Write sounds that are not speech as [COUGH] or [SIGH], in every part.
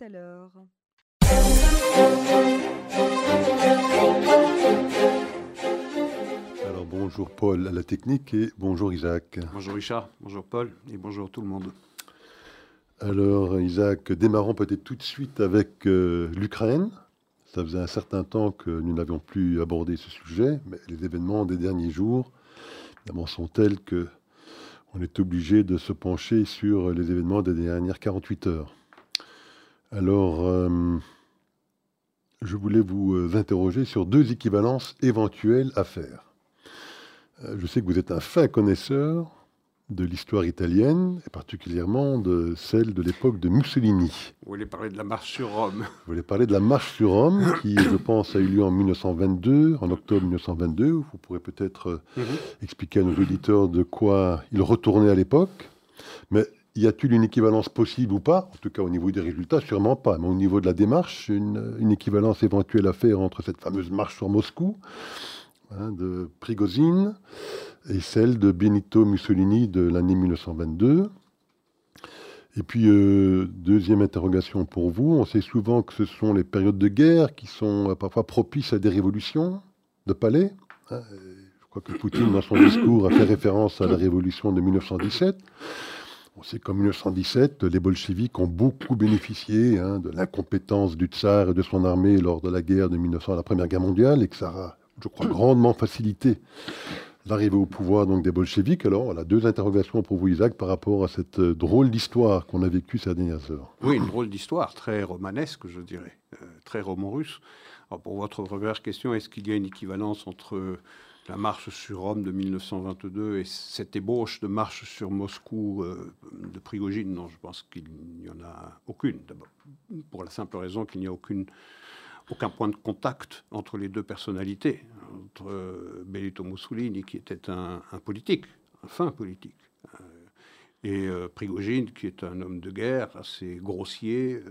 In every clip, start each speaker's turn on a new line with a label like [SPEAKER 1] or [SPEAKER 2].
[SPEAKER 1] à l'heure.
[SPEAKER 2] Alors bonjour Paul à la technique et bonjour Isaac.
[SPEAKER 3] Bonjour Richard, bonjour Paul et bonjour tout le monde.
[SPEAKER 2] Alors Isaac, démarrons peut-être tout de suite avec euh, l'Ukraine. Ça faisait un certain temps que nous n'avions plus abordé ce sujet, mais les événements des derniers jours évidemment, sont tels que on est obligé de se pencher sur les événements des dernières 48 heures. Alors, euh, je voulais vous euh, interroger sur deux équivalences éventuelles à faire. Euh, je sais que vous êtes un fin connaisseur de l'histoire italienne, et particulièrement de celle de l'époque de Mussolini.
[SPEAKER 3] Vous voulez parler de la marche sur Rome
[SPEAKER 2] Vous voulez parler de la marche sur Rome, [COUGHS] qui, je pense, a eu lieu en 1922, en octobre 1922. Vous pourrez peut-être
[SPEAKER 3] Mhm.
[SPEAKER 2] expliquer à nos auditeurs de quoi il retournait à l'époque. Mais y a-t-il une équivalence possible ou pas? En tout cas, au niveau des résultats, sûrement pas. Mais au niveau de la démarche, une, équivalence éventuelle à faire entre cette fameuse marche sur Moscou hein, de Prigozhin et celle de Benito Mussolini de l'année 1922. Et puis, euh, deuxième interrogation pour vous. On sait souvent que ce sont les périodes de guerre qui sont euh, parfois propices à des révolutions de palais. hein. Je crois que Poutine, dans son discours, a fait référence à la révolution de 1917. On sait qu'en 1917, les bolcheviks ont beaucoup bénéficié hein, de l'incompétence du tsar et de son armée lors de la guerre de 1900, la Première Guerre mondiale, et que ça a, je crois, grandement facilité l'arrivée au pouvoir donc des bolcheviks. Alors, voilà, deux interrogations pour vous, Isaac, par rapport à cette euh, drôle d'histoire qu'on a vécue ces dernières heures.
[SPEAKER 3] Oui, une drôle d'histoire, très romanesque, je dirais, euh, très roman russe. Alors, pour votre première question, est-ce qu'il y a une équivalence entre la marche sur Rome de 1922 et cette ébauche de marche sur Moscou euh, de Prigogine Non, je pense qu'il n'y en a aucune. D'abord, pour la simple raison qu'il n'y a aucune, aucun point de contact entre les deux personnalités, entre euh, Benito Mussolini, qui était un, politique, un fin politique, euh, et Prigogine, qui est un homme de guerre assez grossier.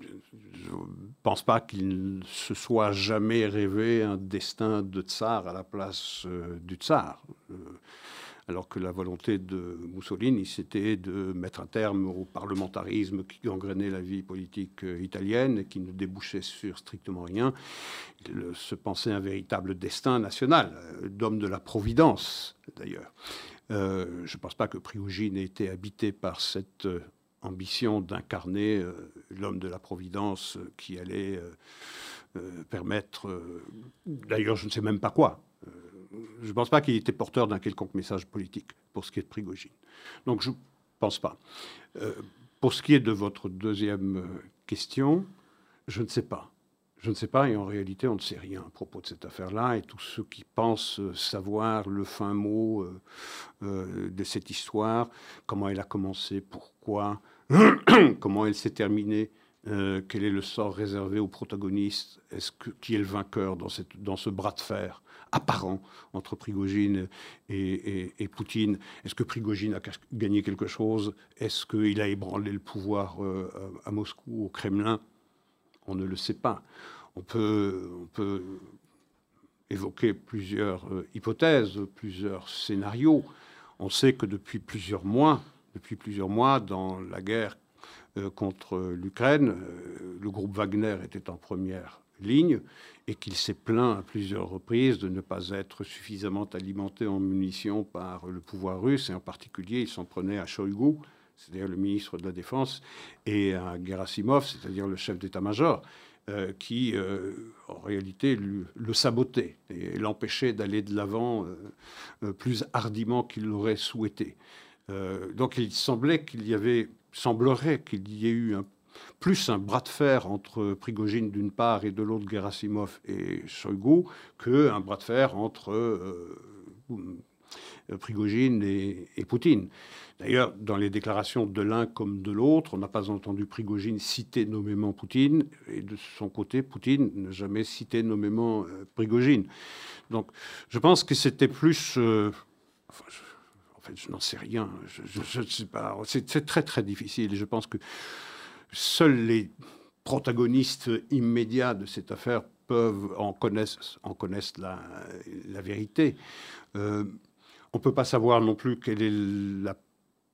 [SPEAKER 3] Je ne pense pas qu'il se soit jamais rêvé un destin de tsar à la place euh, du tsar. Euh, alors que la volonté de Mussolini, c'était de mettre un terme au parlementarisme qui gangrenait la vie politique euh, italienne et qui ne débouchait sur strictement rien. Il se pensait un véritable destin national, d'homme de la Providence d'ailleurs. Je ne pense pas que Prigogine ait été habité par cette ambition d'incarner euh, l'homme de la Providence euh, qui allait euh, permettre, d'ailleurs je ne sais même pas quoi, je ne pense pas qu'il était porteur d'un quelconque message politique pour ce qui est de Prigogine. Donc je ne pense pas. Pour ce qui est de votre deuxième question, je ne sais pas. Je ne sais pas, et en réalité, on ne sait rien à propos de cette affaire-là. Et tous ceux qui pensent savoir le fin mot de cette histoire, comment elle a commencé, pourquoi, [COUGHS] comment elle s'est terminée, euh, quel est le sort réservé aux protagonistes, est-ce que, qui est le vainqueur dans, ce bras de fer apparent entre Prigogine et, Poutine? Est-ce que Prigogine a gagné quelque chose? Est-ce qu'il a ébranlé le pouvoir euh, à, Moscou, au Kremlin? On ne le sait pas. On peut, on peut évoquer plusieurs euh, hypothèses, plusieurs scénarios. On sait que depuis plusieurs mois, depuis plusieurs mois, dans la guerre euh, contre l'Ukraine, euh, le groupe Wagner était en première ligne et qu'il s'est plaint à plusieurs reprises de ne pas être suffisamment alimenté en munitions par le pouvoir russe, et en particulier, il s'en prenait à Shoigu, c'est-à-dire le ministre de la Défense, et à Gerasimov, c'est-à-dire le chef d'état-major, euh, qui, euh, en réalité, le sabotait et l'empêchait d'aller de l'avant euh, euh, plus hardiment qu'il l'aurait souhaité. Euh, donc il semblait qu'il y avait, semblerait qu'il y ait eu plus un bras de fer entre Prigogine d'une part et de l'autre Gerasimov et Shoigu qu'un bras de fer entre euh, euh, Prigogine et, Poutine. D'ailleurs, dans les déclarations de l'un comme de l'autre, on n'a pas entendu Prigogine citer nommément Poutine, et de son côté, Poutine n'a jamais cité nommément euh, Prigogine. Donc, je pense que c'était plus. euh, fait, je n'en sais rien. Je, ne sais pas. C'est très, très difficile. Et je pense que seuls les protagonistes immédiats de cette affaire peuvent en connaissent, en connaissent la, la vérité. Euh, on ne peut pas savoir non plus quelle est la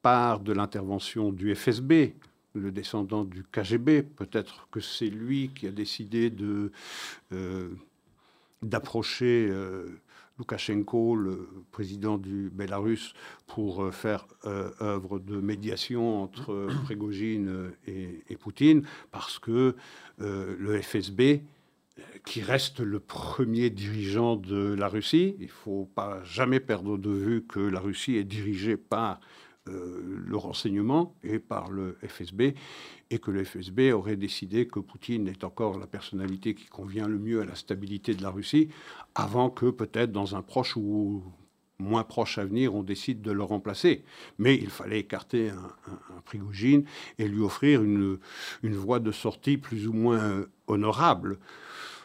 [SPEAKER 3] part de l'intervention du FSB le descendant du KGB. Peut-être que c'est lui qui a décidé de, euh, d'approcher euh, Loukachenko, le président du Bélarus, pour euh, faire œuvre de médiation entre [CLEARS THROAT] Prégogine et, et, Poutine, parce que le FSB, qui reste le premier dirigeant de la Russie, il ne faut pas jamais perdre de vue que la Russie est dirigée par euh, le renseignement et par le FSB, et que le FSB aurait décidé que Poutine est encore la personnalité qui convient le mieux à la stabilité de la Russie, avant que peut-être dans un proche ou moins proche avenir, on décide de le remplacer. Mais il fallait écarter un, un, Prigogine et lui offrir une, une voie de sortie plus ou moins honorable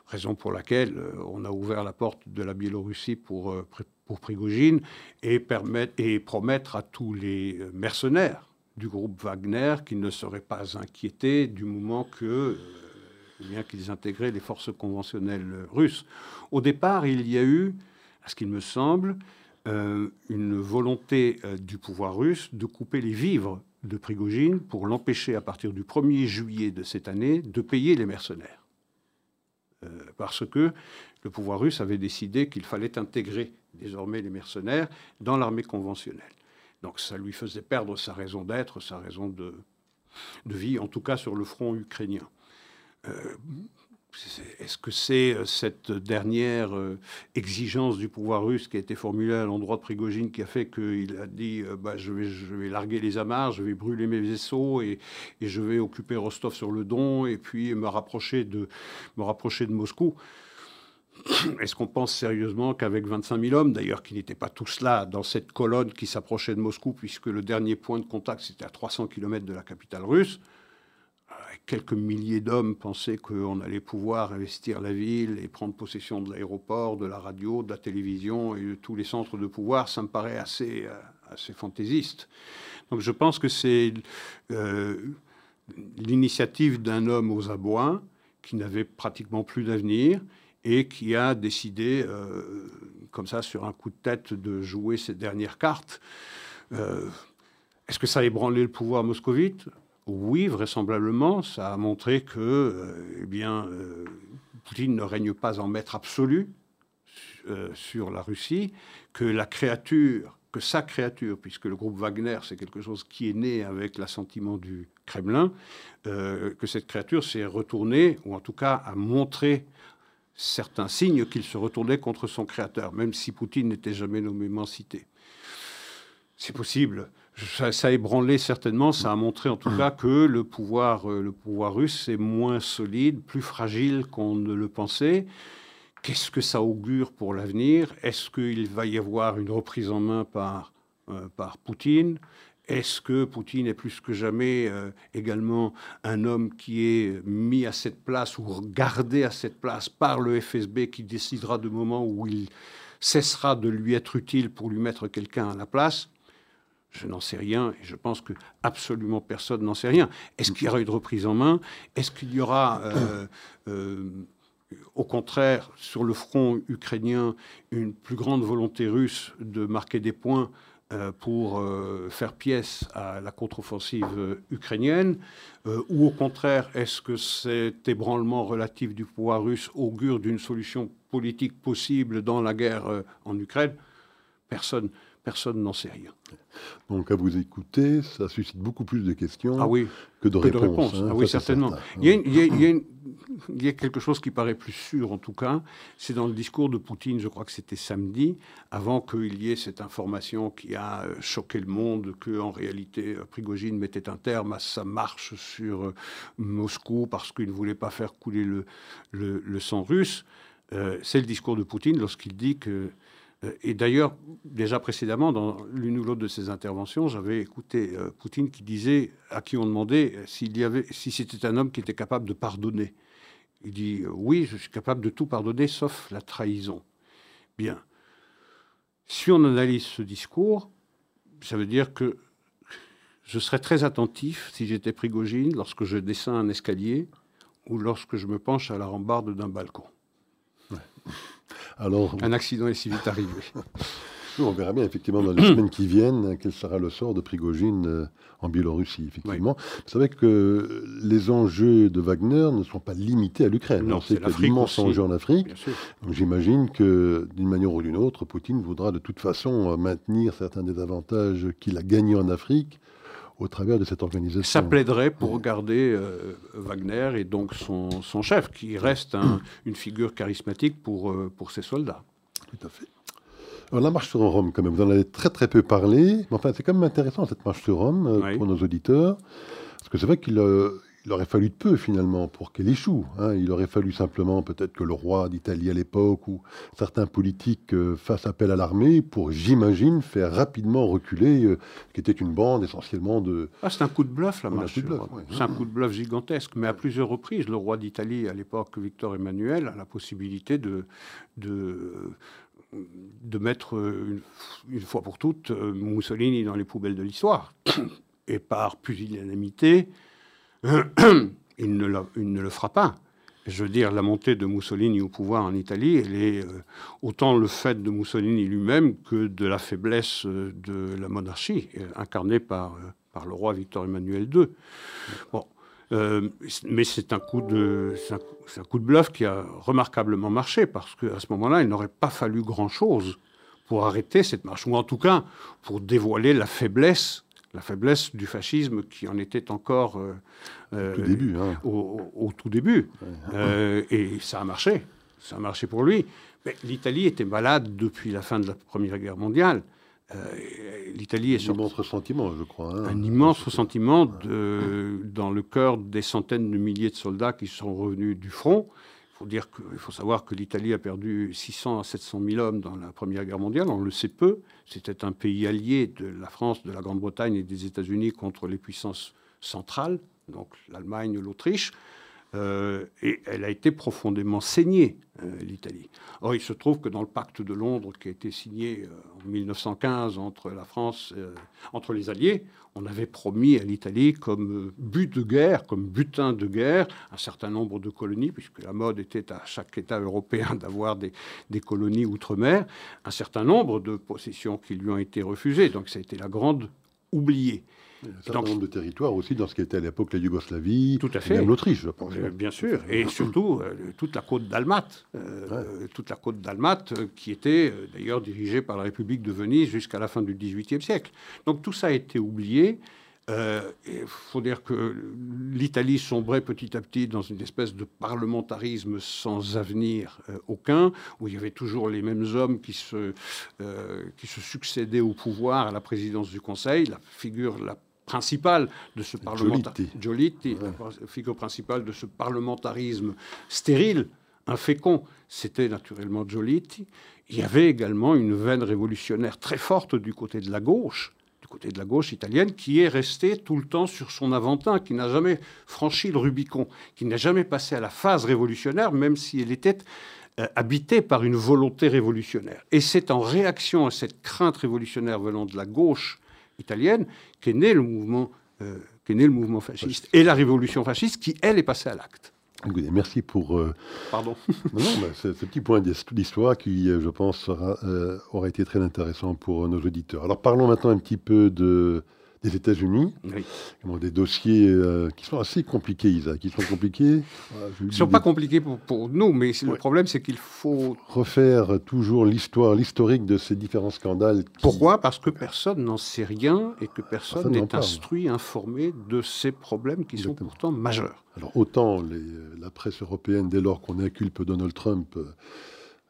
[SPEAKER 3] raison pour laquelle euh, on a ouvert la porte de la Biélorussie pour, euh, pour Prigogine et, promettre à tous les mercenaires du groupe Wagner qu'ils ne seraient pas inquiétés du moment que euh, bien qu'ils intégraient les forces conventionnelles russes. Au départ, il y a eu, à ce qu'il me semble, une volonté du pouvoir russe de couper les vivres de Prigogine pour l'empêcher, à partir du 1er juillet de cette année, de payer les mercenaires. Euh, parce que le pouvoir russe avait décidé qu'il fallait intégrer désormais les mercenaires dans l'armée conventionnelle. Donc ça lui faisait perdre sa raison d'être, sa raison de, vie, en tout cas sur le front ukrainien. Euh, est-ce que c'est euh, cette dernière euh, exigence du pouvoir russe qui a été formulée à l'endroit de Prigogine qui a fait qu'il a dit bah, je, vais, larguer les amarres, je vais brûler mes vaisseaux et, je vais occuper Rostov sur le Don et puis me rapprocher de Moscou est-ce qu'on pense sérieusement qu'avec 25 000 hommes, d'ailleurs qui n'étaient pas tous là dans cette colonne qui s'approchait de Moscou, puisque le dernier point de contact c'était à 300 km de la capitale russe, quelques milliers d'hommes pensaient qu'on allait pouvoir investir la ville et prendre possession de l'aéroport, de la radio, de la télévision et de tous les centres de pouvoir, ça me paraît assez, euh, assez fantaisiste. Donc je pense que c'est euh, l'initiative d'un homme aux abois qui n'avait pratiquement plus d'avenir et qui a décidé, euh, comme ça, sur un coup de tête, de jouer ses dernières cartes. Est-ce que ça a ébranlé le pouvoir moscovite? Oui, vraisemblablement, ça a montré que euh, eh bien, euh, Poutine ne règne pas en maître absolu euh, sur la Russie, que la créature, que sa créature, puisque le groupe Wagner, c'est quelque chose qui est né avec l'assentiment du Kremlin, que cette créature s'est retournée, ou en tout cas a montré certains signes qu'il se retournait contre son créateur, même si Poutine n'était jamais nommément cité. C'est possible ça, a ébranlé certainement, ça a montré en tout cas que le pouvoir, euh, le pouvoir russe est moins solide, plus fragile qu'on ne le pensait. Qu'est-ce que ça augure pour l'avenir? Est-ce qu'il va y avoir une reprise en main par, euh, par Poutine? Est-ce que Poutine est plus que jamais euh, également un homme qui est mis à cette place ou gardé à cette place par le FSB qui décidera du moment où il cessera de lui être utile pour lui mettre quelqu'un à la place? Je n'en sais rien et je pense que absolument personne n'en sait rien. Est-ce qu'il y aura une reprise en main? Est-ce qu'il y aura, euh, euh, au contraire, sur le front ukrainien, une plus grande volonté russe de marquer des points pour faire pièce à la contre-offensive ukrainienne Ou au contraire, est-ce que cet ébranlement relatif du pouvoir russe augure d'une solution politique possible dans la guerre en Ukraine? Personne Personne n'en sait rien.
[SPEAKER 2] Donc à vous écouter, ça suscite beaucoup plus de questions
[SPEAKER 3] ah oui,
[SPEAKER 2] que de réponses.
[SPEAKER 3] Hein, ah oui, certainement. Il y, a, il, il y, a, quelque chose qui paraît plus sûr, en tout cas. C'est dans le discours de Poutine, je crois que c'était samedi, avant qu'il y ait cette information qui a euh, choqué le monde, que en réalité euh, Prigogine mettait un terme à sa marche sur euh, Moscou parce qu'il ne voulait pas faire couler le, le, sang russe. C'est le discours de Poutine lorsqu'il dit que et d'ailleurs, déjà précédemment, dans l'une ou l'autre de ses interventions, j'avais écouté euh, Poutine qui disait, à qui on demandait euh, s'il y avait, si c'était un homme qui était capable de pardonner. Il dit oui, je suis capable de tout pardonner sauf la trahison. Bien. Si on analyse ce discours, ça veut dire que je serais très attentif si j'étais Prigogine lorsque je descends un escalier ou lorsque je me penche à la rambarde d'un balcon.
[SPEAKER 2] Alors,
[SPEAKER 3] un accident est si vite arrivé. [LAUGHS]
[SPEAKER 2] on verra bien effectivement dans les [CLEARS THROAT] semaines qui viennent quel sera le sort de Prigogine euh, en Biélorussie, effectivement. C'est vrai que les enjeux de Wagner ne sont pas limités à l'Ukraine.
[SPEAKER 3] On sait qu'il y
[SPEAKER 2] a d'immenses enjeux en Afrique. Donc j'imagine que d'une manière ou d'une autre, Poutine voudra de toute façon euh, maintenir certains des avantages qu'il a gagnés en Afrique au travers de cette organisation.
[SPEAKER 3] Ça plaiderait pour garder euh, Wagner et donc son, son, chef, qui reste une figure charismatique pour, pour ses soldats.
[SPEAKER 2] Tout à fait. Alors, la marche sur Rome, quand même, vous en avez très très peu parlé, mais enfin, c'est quand même intéressant cette marche sur Rome euh, pour nos auditeurs, parce que c'est vrai qu'il euh, aurait fallu de peu finalement pour qu'elle échoue. Hein. Il aurait fallu simplement peut-être que le roi d'Italie à l'époque ou certains politiques euh, fassent appel à l'armée pour, j'imagine, faire rapidement reculer ce qui était une bande essentiellement de.
[SPEAKER 3] Ah, c'est un coup de bluff la marche. C'est un coup de bluff gigantesque, mais à plusieurs reprises, le roi d'Italie à l'époque, Victor Emmanuel, a la possibilité de, de de mettre une, fois pour toutes euh, Mussolini dans les poubelles de l'histoire. [COUGHS] Et par pusillanimité, il, ne ne le fera pas. Je veux dire, la montée de Mussolini au pouvoir en Italie, elle est euh, autant le fait de Mussolini lui-même que de la faiblesse euh, de la monarchie, incarnée par, le roi Victor Emmanuel II. Bon, euh, mais c'est un, coup de, un, coup de bluff qui a remarquablement marché, parce qu'à ce moment-là, il n'aurait pas fallu grand-chose pour arrêter cette marche, ou en tout cas pour dévoiler la faiblesse, la faiblesse du fascisme qui en était encore
[SPEAKER 2] euh, euh, au, tout début, hein.
[SPEAKER 3] au, tout début. et ça a marché, ça a marché pour lui. Mais l'Italie était malade depuis la fin de la Première Guerre mondiale.
[SPEAKER 2] Euh, L'Italie est un immense ressentiment, je crois. Hein.
[SPEAKER 3] Un immense ressentiment de, dans le cœur des centaines de milliers de soldats qui sont revenus du front. Il faut, savoir que l'Italie a perdu 600 à 700 000 hommes dans la Première Guerre mondiale. On le sait peu. C'était un pays allié de la France, de la Grande-Bretagne et des États-Unis contre les puissances centrales, donc l'Allemagne, l'Autriche. Euh, et elle a été profondément saignée, euh, l'Italie. Or, il se trouve que dans le pacte de Londres qui a été signé euh, en 1915 entre la France, entre les Alliés, on avait promis à l'Italie comme but de guerre, comme butin de guerre, un certain nombre de colonies, puisque la mode était à chaque État européen [LAUGHS] d'avoir des, des, colonies outre-mer, un certain nombre de possessions qui lui ont été refusées. Donc ça a été la grande oubliée.
[SPEAKER 2] Un certain nombre de territoires aussi dans ce qui était à l'époque la Yougoslavie,
[SPEAKER 3] tout à fait.
[SPEAKER 2] même l'Autriche, je pense.
[SPEAKER 3] Euh, bien sûr, et surtout euh, toute la côte d'Almate, euh, toute la côte d'Almate qui était d'ailleurs dirigée par la République de Venise jusqu'à la fin du XVIIIe siècle. Donc tout ça a été oublié. Il faut dire que l'Italie sombrait petit à petit dans une espèce de parlementarisme sans avenir aucun, où il y avait toujours les mêmes hommes qui se, qui se succédaient au pouvoir à la présidence du Conseil. La figure la principale de ce parlementarisme, figure principale de ce parlementarisme stérile, infécond, c'était naturellement Giolitti. Il y avait également une veine révolutionnaire très forte du côté de la gauche, du côté de la gauche italienne, qui est restée tout le temps sur son aventin, qui n'a jamais franchi le Rubicon, qui n'a jamais passé à la phase révolutionnaire, même si elle était euh, habitée par une volonté révolutionnaire. Et c'est en réaction à cette crainte révolutionnaire venant de la gauche italienne qu'est né le mouvement, euh, né le mouvement fasciste et la révolution fasciste qui, elle, est passée à l'acte.
[SPEAKER 2] Merci pour
[SPEAKER 3] euh, Pardon. [LAUGHS]
[SPEAKER 2] non, ce, petit point d'histoire qui, euh, je pense, aura été très intéressant pour nos auditeurs. Alors parlons maintenant un petit peu de, des États-Unis. Des dossiers euh, qui sont assez compliqués, Isaac. Qui sont compliqués.
[SPEAKER 3] Ils ne sont pas compliqués pour, nous, mais le problème, c'est qu'il faut.
[SPEAKER 2] Refaire toujours l'histoire, l'historique de ces différents scandales.
[SPEAKER 3] Pourquoi? Parce que personne n'en sait rien et que personne n'est instruit, informé de ces problèmes qui sont pourtant majeurs.
[SPEAKER 2] Alors, autant les, la presse européenne, dès lors qu'on inculpe Donald Trump,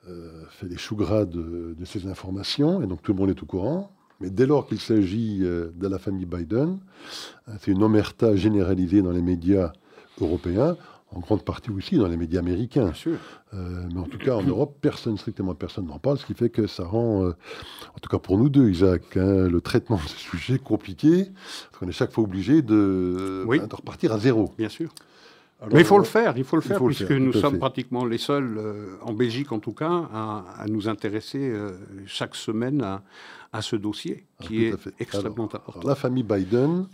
[SPEAKER 2] euh, fait des choux gras de, de ces informations, et donc tout le monde est au courant. Mais dès lors qu'il s'agit euh, de la famille Biden, euh, c'est une omerta généralisée dans les médias européens, en grande partie aussi dans les médias américains. Euh, mais en tout cas, en Europe, personne, strictement personne n'en parle, ce qui fait que ça rend, en tout cas pour nous deux, Isaac, hein, le traitement de ce sujet compliqué, parce qu'on est chaque fois obligé de, de repartir à zéro.
[SPEAKER 3] Bien sûr. Mais il faut le faire, il faut le faire, puisque nous sommes pratiquement les seuls, euh, en Belgique en tout cas, à, nous intéresser chaque semaine à, ce dossier, ah, qui est extrêmement important.
[SPEAKER 2] la famille Biden,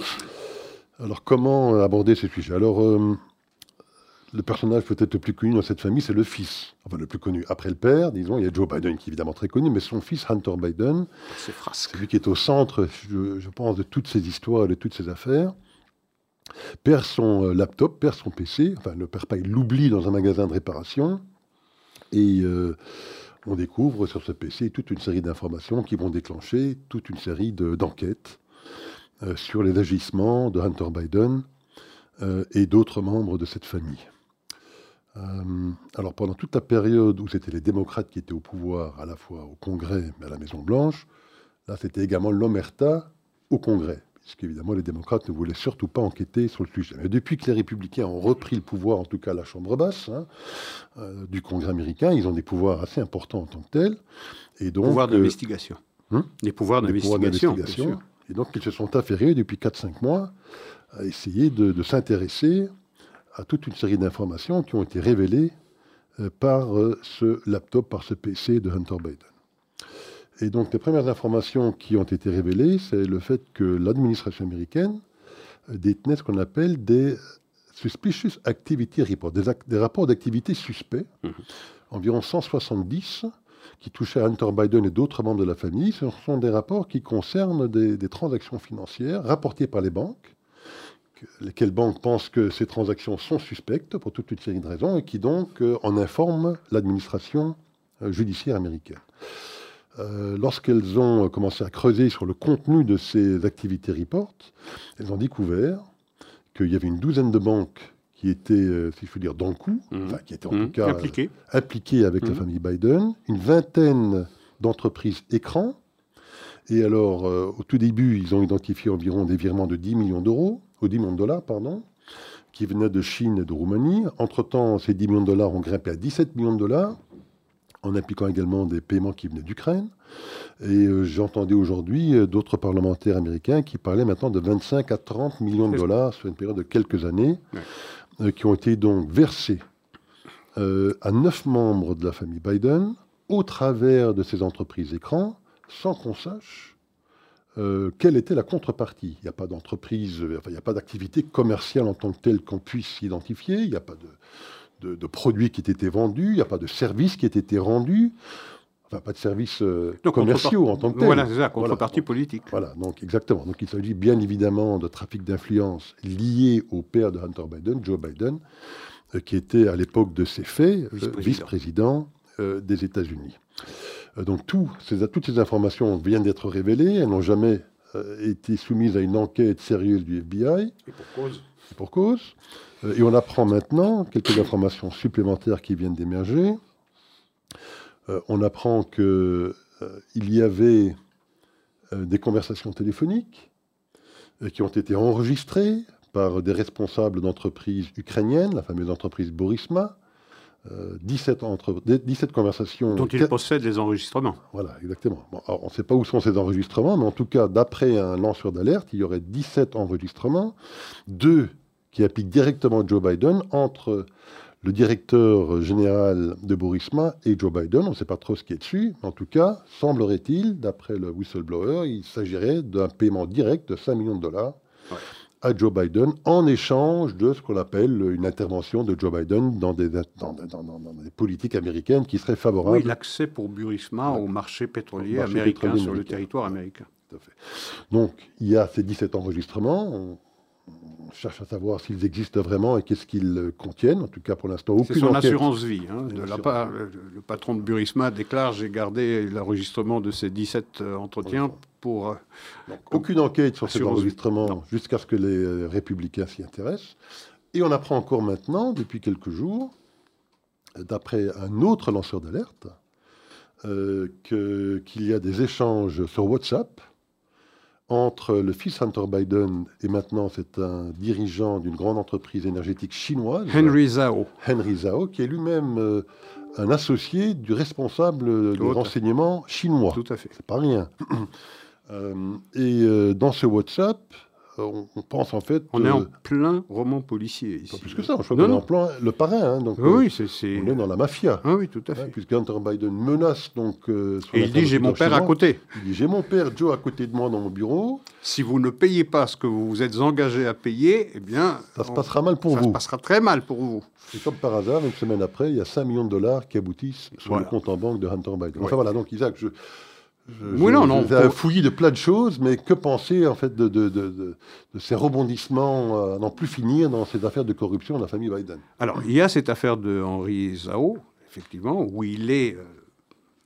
[SPEAKER 2] alors comment aborder ce sujet Alors, euh, le personnage peut-être le plus connu dans cette famille, c'est le fils. Enfin, le plus connu. Après le père, disons, il y a Joe Biden qui est évidemment très connu, mais son fils, Hunter Biden, c'est lui qui est au centre, je, pense, de toutes ces histoires et de toutes ces affaires. Perd son euh, laptop, perd son PC, enfin, ne perd pas, il l'oublie dans un magasin de réparation. Et euh, on découvre sur ce PC toute une série d'informations qui vont déclencher toute une série d'enquêtes euh, sur les agissements de Hunter Biden et d'autres membres de cette famille. Euh, alors pendant toute la période où c'était les démocrates qui étaient au pouvoir, à la fois au Congrès mais à la Maison Blanche, là c'était également l'omerta au Congrès, puisqu'évidemment les démocrates ne voulaient surtout pas enquêter sur le sujet. Mais depuis que les républicains ont repris le pouvoir, en tout cas la Chambre basse hein, euh, du Congrès américain, ils ont des pouvoirs assez importants en tant que tels.
[SPEAKER 3] Et donc, pouvoirs euh, d'investigation. Hein des pouvoirs d'investigation.
[SPEAKER 2] Et donc ils se sont affairés depuis 4-5 mois à essayer de s'intéresser à toute une série d'informations qui ont été révélées euh, par euh, ce laptop, par ce PC de Hunter Biden. Et donc les premières informations qui ont été révélées, c'est le fait que l'administration américaine euh, détenait ce qu'on appelle des Suspicious Activity Reports, des, rapports d'activité suspects, mmh. environ 170, qui touchaient à Hunter Biden et d'autres membres de la famille. Ce sont des rapports qui concernent des transactions financières rapportées par les banques lesquelles banques pensent que ces transactions sont suspectes pour toute une série de raisons et qui donc euh, en informent l'administration euh, judiciaire américaine. Euh, lorsqu'elles ont commencé à creuser sur le contenu de ces activités reports, elles ont découvert qu'il y avait une douzaine de banques qui étaient, si je puis dire, dans le coup,
[SPEAKER 3] mmh.
[SPEAKER 2] qui étaient
[SPEAKER 3] en tout mmh. cas impliquées,
[SPEAKER 2] impliquées avec la mmh. famille Biden, une vingtaine d'entreprises écrans. Et alors, au tout début, ils ont identifié environ des virements de 10 millions d'euros. 10 millions de dollars, pardon, qui venaient de Chine et de Roumanie. Entre-temps, ces 10 millions de dollars ont grimpé à 17 millions de dollars, en impliquant également des paiements qui venaient d'Ukraine. Et euh, j'entendais aujourd'hui euh, d'autres parlementaires américains qui parlaient maintenant de 25 à 30 millions de dollars sur une période de quelques années, euh, qui ont été donc versés à neuf membres de la famille Biden au travers de ces entreprises écrans, sans qu'on sache euh, quelle était la contrepartie. Il n'y a pas d'entreprise, euh, il n'y a pas d'activité commerciale en tant que telle qu'on puisse identifier, il n'y a pas de, de, produits qui aient été vendus, il n'y a pas de services qui aient été rendus, enfin pas de services euh, commerciaux en tant que tel.
[SPEAKER 3] Voilà, c'est ça, contrepartie politique.
[SPEAKER 2] Voilà, donc exactement. Donc il s'agit bien évidemment de trafic d'influence lié au père de Hunter Biden, Joe Biden, qui était à l'époque de ces faits vice-président des États-Unis. Euh, donc tout, toutes ces informations viennent d'être révélées, elles n'ont jamais euh, été soumises à une enquête sérieuse du FBI.
[SPEAKER 3] Et pour cause.
[SPEAKER 2] Pour cause. Euh, et on apprend maintenant quelques informations supplémentaires qui viennent d'émerger. on apprend qu'il y avait des conversations téléphoniques qui ont été enregistrées par des responsables d'entreprises ukrainiennes, la fameuse entreprise Borisma, 17, entre, 17 conversations.
[SPEAKER 3] Dont il possède les enregistrements.
[SPEAKER 2] Voilà, exactement. on ne sait pas où sont ces enregistrements, mais en tout cas, d'après un lanceur d'alerte, il y aurait 17 enregistrements, deux qui appliquent directement Joe Biden entre le directeur général de Borisma et Joe Biden. On ne sait pas trop ce qui est dessus, mais en tout cas, semblerait-il, d'après le whistleblower, il s'agirait d'un paiement direct de 5 millions de dollars à Joe Biden en échange de ce qu'on appelle une intervention de Joe Biden dans des, dans, des politiques américaines qui seraient favorables.
[SPEAKER 3] Oui, l'accès pour Burisma au marché pétrolier américain sur le territoire américain. Tout à fait.
[SPEAKER 2] Donc, il y a ces 17 enregistrements on cherche à savoir s'ils existent vraiment et qu'est-ce qu'ils contiennent. En tout cas, pour l'instant, aucune
[SPEAKER 3] C'est son assurance vie. Hein, de la part, le, patron de Burisma déclare j'ai gardé l'enregistrement de ces 17 euh, entretiens pour. Euh,
[SPEAKER 2] aucune enquête sur ces enregistrements jusqu'à ce que les euh, républicains s'y intéressent. Et on apprend encore maintenant, depuis quelques jours, d'après un autre lanceur d'alerte, qu'il y a des échanges sur WhatsApp entre le fils Hunter Biden et maintenant c'est un dirigeant d'une grande entreprise énergétique chinoise.
[SPEAKER 3] Henry Zhao.
[SPEAKER 2] Henry Zhao, qui est lui-même euh, un associé du responsable du renseignement chinois.
[SPEAKER 3] Tout à fait.
[SPEAKER 2] C'est pas rien. [CLEARS THROAT] Euh, et euh, dans ce WhatsApp, on, pense en fait.
[SPEAKER 3] On est en plein roman policier ici.
[SPEAKER 2] Pas plus que ça, je qu'on est en plein le parrain. Hein, donc,
[SPEAKER 3] oui, c'est.
[SPEAKER 2] On est dans la mafia.
[SPEAKER 3] Ah oui, tout à fait.
[SPEAKER 2] puisque Hunter Biden menace donc.
[SPEAKER 3] Et il dit j'ai mon père à côté.
[SPEAKER 2] Il dit j'ai mon père Joe à côté de moi dans mon bureau.
[SPEAKER 3] Si vous ne payez pas ce que vous vous êtes engagé à payer, eh bien.
[SPEAKER 2] Ça se passera mal pour vous.
[SPEAKER 3] Ça se passera très mal pour vous.
[SPEAKER 2] Et comme par hasard, une semaine après, il y a 5 millions de dollars qui aboutissent sur le compte en banque de Hunter Biden. Enfin voilà, donc Isaac, je.
[SPEAKER 3] Oui, non,
[SPEAKER 2] de plein de choses, mais que penser en fait de, de, de, de ces rebondissements à n'en plus finir dans ces affaires de corruption de la famille Biden?
[SPEAKER 3] Alors, il y a cette affaire de Henri Zhao, effectivement, où il est euh,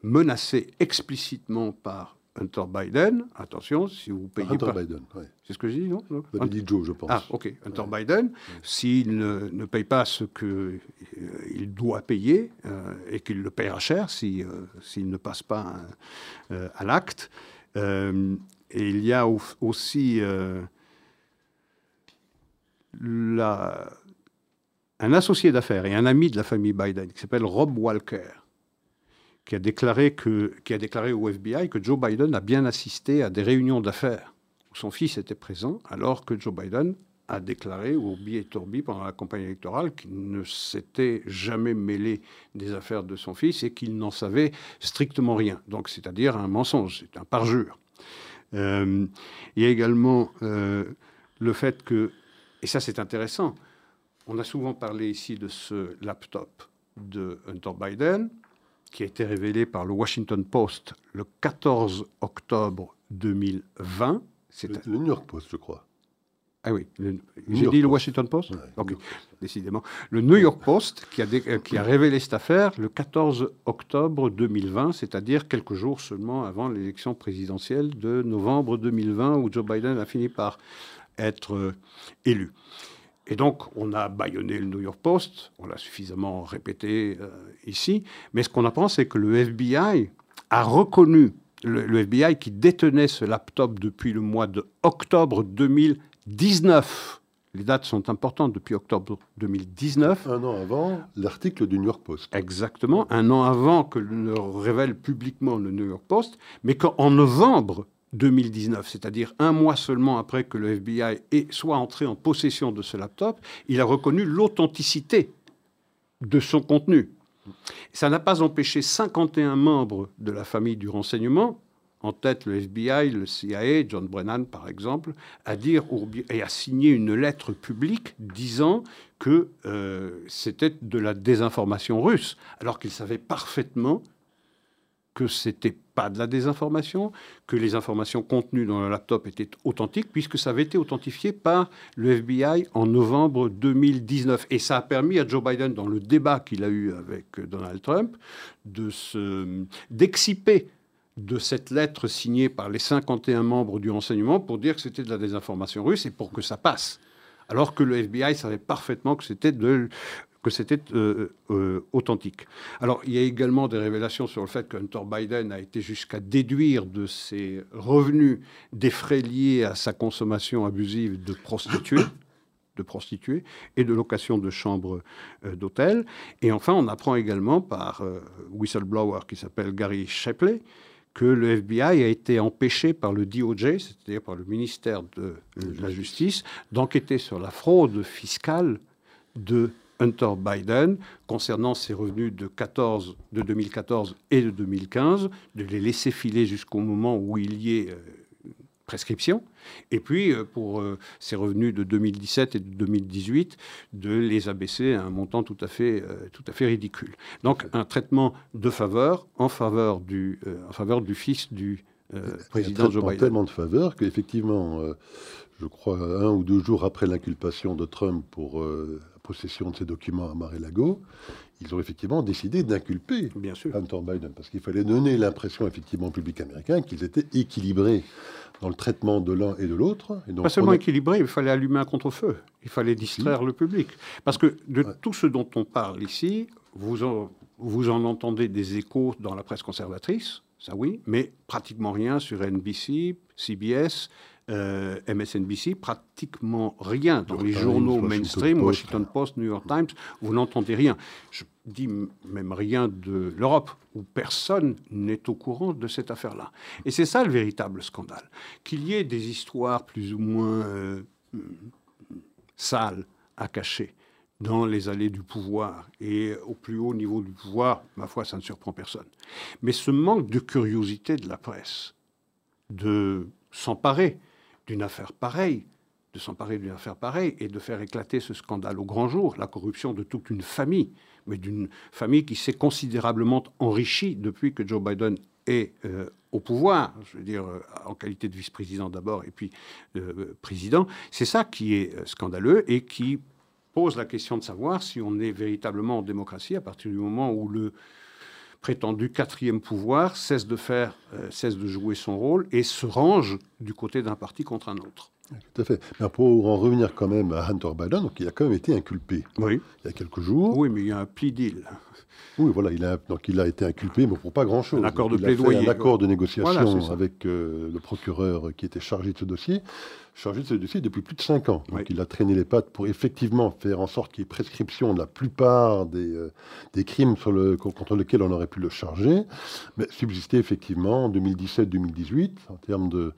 [SPEAKER 3] menacé explicitement par Hunter Biden, attention, si vous payez
[SPEAKER 2] Hunter
[SPEAKER 3] pas...
[SPEAKER 2] Biden, oui.
[SPEAKER 3] C'est ce que j'ai dit, non Vous
[SPEAKER 2] avez dit Joe, je pense.
[SPEAKER 3] Ah, ok. Hunter Biden, s'il ne, ne, paye pas ce qu'il euh, doit payer, euh, et qu'il le paiera cher s'il euh, s'il ne passe pas à l'acte, et il y a aussi la, un associé d'affaires et un ami de la famille Biden qui s'appelle Rob Walker, qui a, déclaré que, a déclaré au FBI que Joe Biden a bien assisté à des réunions d'affaires où son fils était présent, alors que Joe Biden a déclaré au billet Torbi pendant la campagne électorale qu'il ne s'était jamais mêlé des affaires de son fils et qu'il n'en savait strictement rien. Donc, c'est-à-dire un mensonge, c'est un parjure. Euh, il y a également euh, le fait que, et ça c'est intéressant, on a souvent parlé ici de ce laptop de Hunter Biden, qui a été révélé par le Washington Post le 14 octobre 2020.
[SPEAKER 2] C'est le, le New York Post, je crois.
[SPEAKER 3] Ah oui, j'ai dit le Washington Post Ok, décidément. Le New York Post qui a, euh, qui a révélé cette affaire le 14 octobre 2020, c'est-à-dire quelques jours seulement avant l'élection présidentielle de novembre 2020 où Joe Biden a fini par être euh, élu. Et donc, on a bâillonné le New York Post, on l'a suffisamment répété euh, ici, mais ce qu'on apprend, c'est que le FBI a reconnu, le, FBI qui détenait ce laptop depuis le mois de octobre 2019, les dates sont importantes depuis octobre 2019.
[SPEAKER 2] Un an avant l'article du New York Post.
[SPEAKER 3] Exactement, un an avant que le révèle publiquement le New York Post, mais qu'en novembre 2019, c'est-à-dire un mois seulement après que le FBI soit entré en possession de ce laptop, il a reconnu l'authenticité de son contenu. Ça n'a pas empêché 51 membres de la famille du renseignement, en tête le FBI, le CIA, John Brennan par exemple, à dire et à signer une lettre publique disant que euh, c'était de la désinformation russe, alors qu'ils savaient parfaitement que c'était pas de la désinformation, que les informations contenues dans le laptop étaient authentiques, puisque ça avait été authentifié par le FBI en novembre 2019. Et ça a permis à Joe Biden, dans le débat qu'il a eu avec Donald Trump, d'exciper de cette lettre signée par les 51 membres du renseignement pour dire que c'était de la désinformation russe et pour que ça passe. Alors que le FBI savait parfaitement que c'était de que c'était euh, euh, authentique. Alors, il y a également des révélations sur le fait que Hunter Biden a été jusqu'à déduire de ses revenus des frais liés à sa consommation abusive de prostituées, de prostituées et de location de chambres euh, d'hôtel. Et enfin, on apprend également par whistleblower qui s'appelle Gary Shapley que le FBI a été empêché par le DOJ, c'est-à-dire par le ministère de la Justice, d'enquêter sur la fraude fiscale de Hunter Biden concernant ses revenus de, 14, de 2014 et de 2015, de les laisser filer jusqu'au moment où il y ait euh, prescription, et puis euh, pour euh, ses revenus de 2017 et de 2018, de les abaisser à un montant tout à fait, tout à fait ridicule. Donc un traitement de faveur en faveur du, en faveur du fils du président Joe Biden.
[SPEAKER 2] tellement de faveur qu'effectivement, je crois un ou deux jours après l'inculpation de Trump pour possession de ces documents à Mar-a-Lago, ils ont effectivement décidé d'inculper Hunter Biden, parce qu'il fallait donner l'impression effectivement au public américain qu'ils étaient équilibrés dans le traitement de l'un et de l'autre.
[SPEAKER 3] Pas seulement équilibrés, il fallait allumer un contre-feu, il fallait distraire le public. Parce que de tout ce dont on parle ici, vous en, vous en entendez des échos dans la presse conservatrice, ça oui, mais pratiquement rien sur NBC, CBS, euh, MSNBC, pratiquement rien dans les journaux mainstream, Washington Post, New York Times, vous n'entendez rien. Je dis même rien de l'Europe, où personne n'est au courant de cette affaire-là. Et c'est ça le véritable scandale. Qu'il y ait des histoires plus ou moins euh, sales à cacher dans les allées du pouvoir et au plus haut niveau du pouvoir, ma foi, ça ne surprend personne. Mais ce manque de curiosité de la presse, de s'emparer d'une affaire pareille, de s'emparer d'une affaire pareille et de faire éclater ce scandale au grand jour, la corruption de toute une famille, mais d'une famille qui s'est considérablement enrichie depuis que Joe Biden est euh, au pouvoir, je veux dire euh, en qualité de vice-président d'abord et puis euh, président, c'est ça qui est scandaleux et qui pose la question de savoir si on est véritablement en démocratie à partir du moment où le prétendu quatrième pouvoir cesse de faire, euh, cesse de jouer son rôle et se range du côté d'un parti contre un autre.
[SPEAKER 2] Tout à fait. Mais pour en revenir quand même à Hunter Biden, donc il a quand même été inculpé.
[SPEAKER 3] Oui.
[SPEAKER 2] Il y a quelques jours.
[SPEAKER 3] Oui, mais il y a un plea deal.
[SPEAKER 2] Oui, voilà, il a, donc il a été inculpé, mais pour pas grand-chose.
[SPEAKER 3] Un accord de
[SPEAKER 2] il
[SPEAKER 3] plaidoyer.
[SPEAKER 2] A fait un accord de négociation avec euh, le procureur qui était chargé de ce dossier, chargé de ce dossier depuis plus de cinq ans. Donc il a traîné les pattes pour effectivement faire en sorte qu'il y ait prescription de la plupart des, euh, des crimes sur le, contre lesquels on aurait pu le charger, mais subsistait effectivement en 2017-2018 en termes de,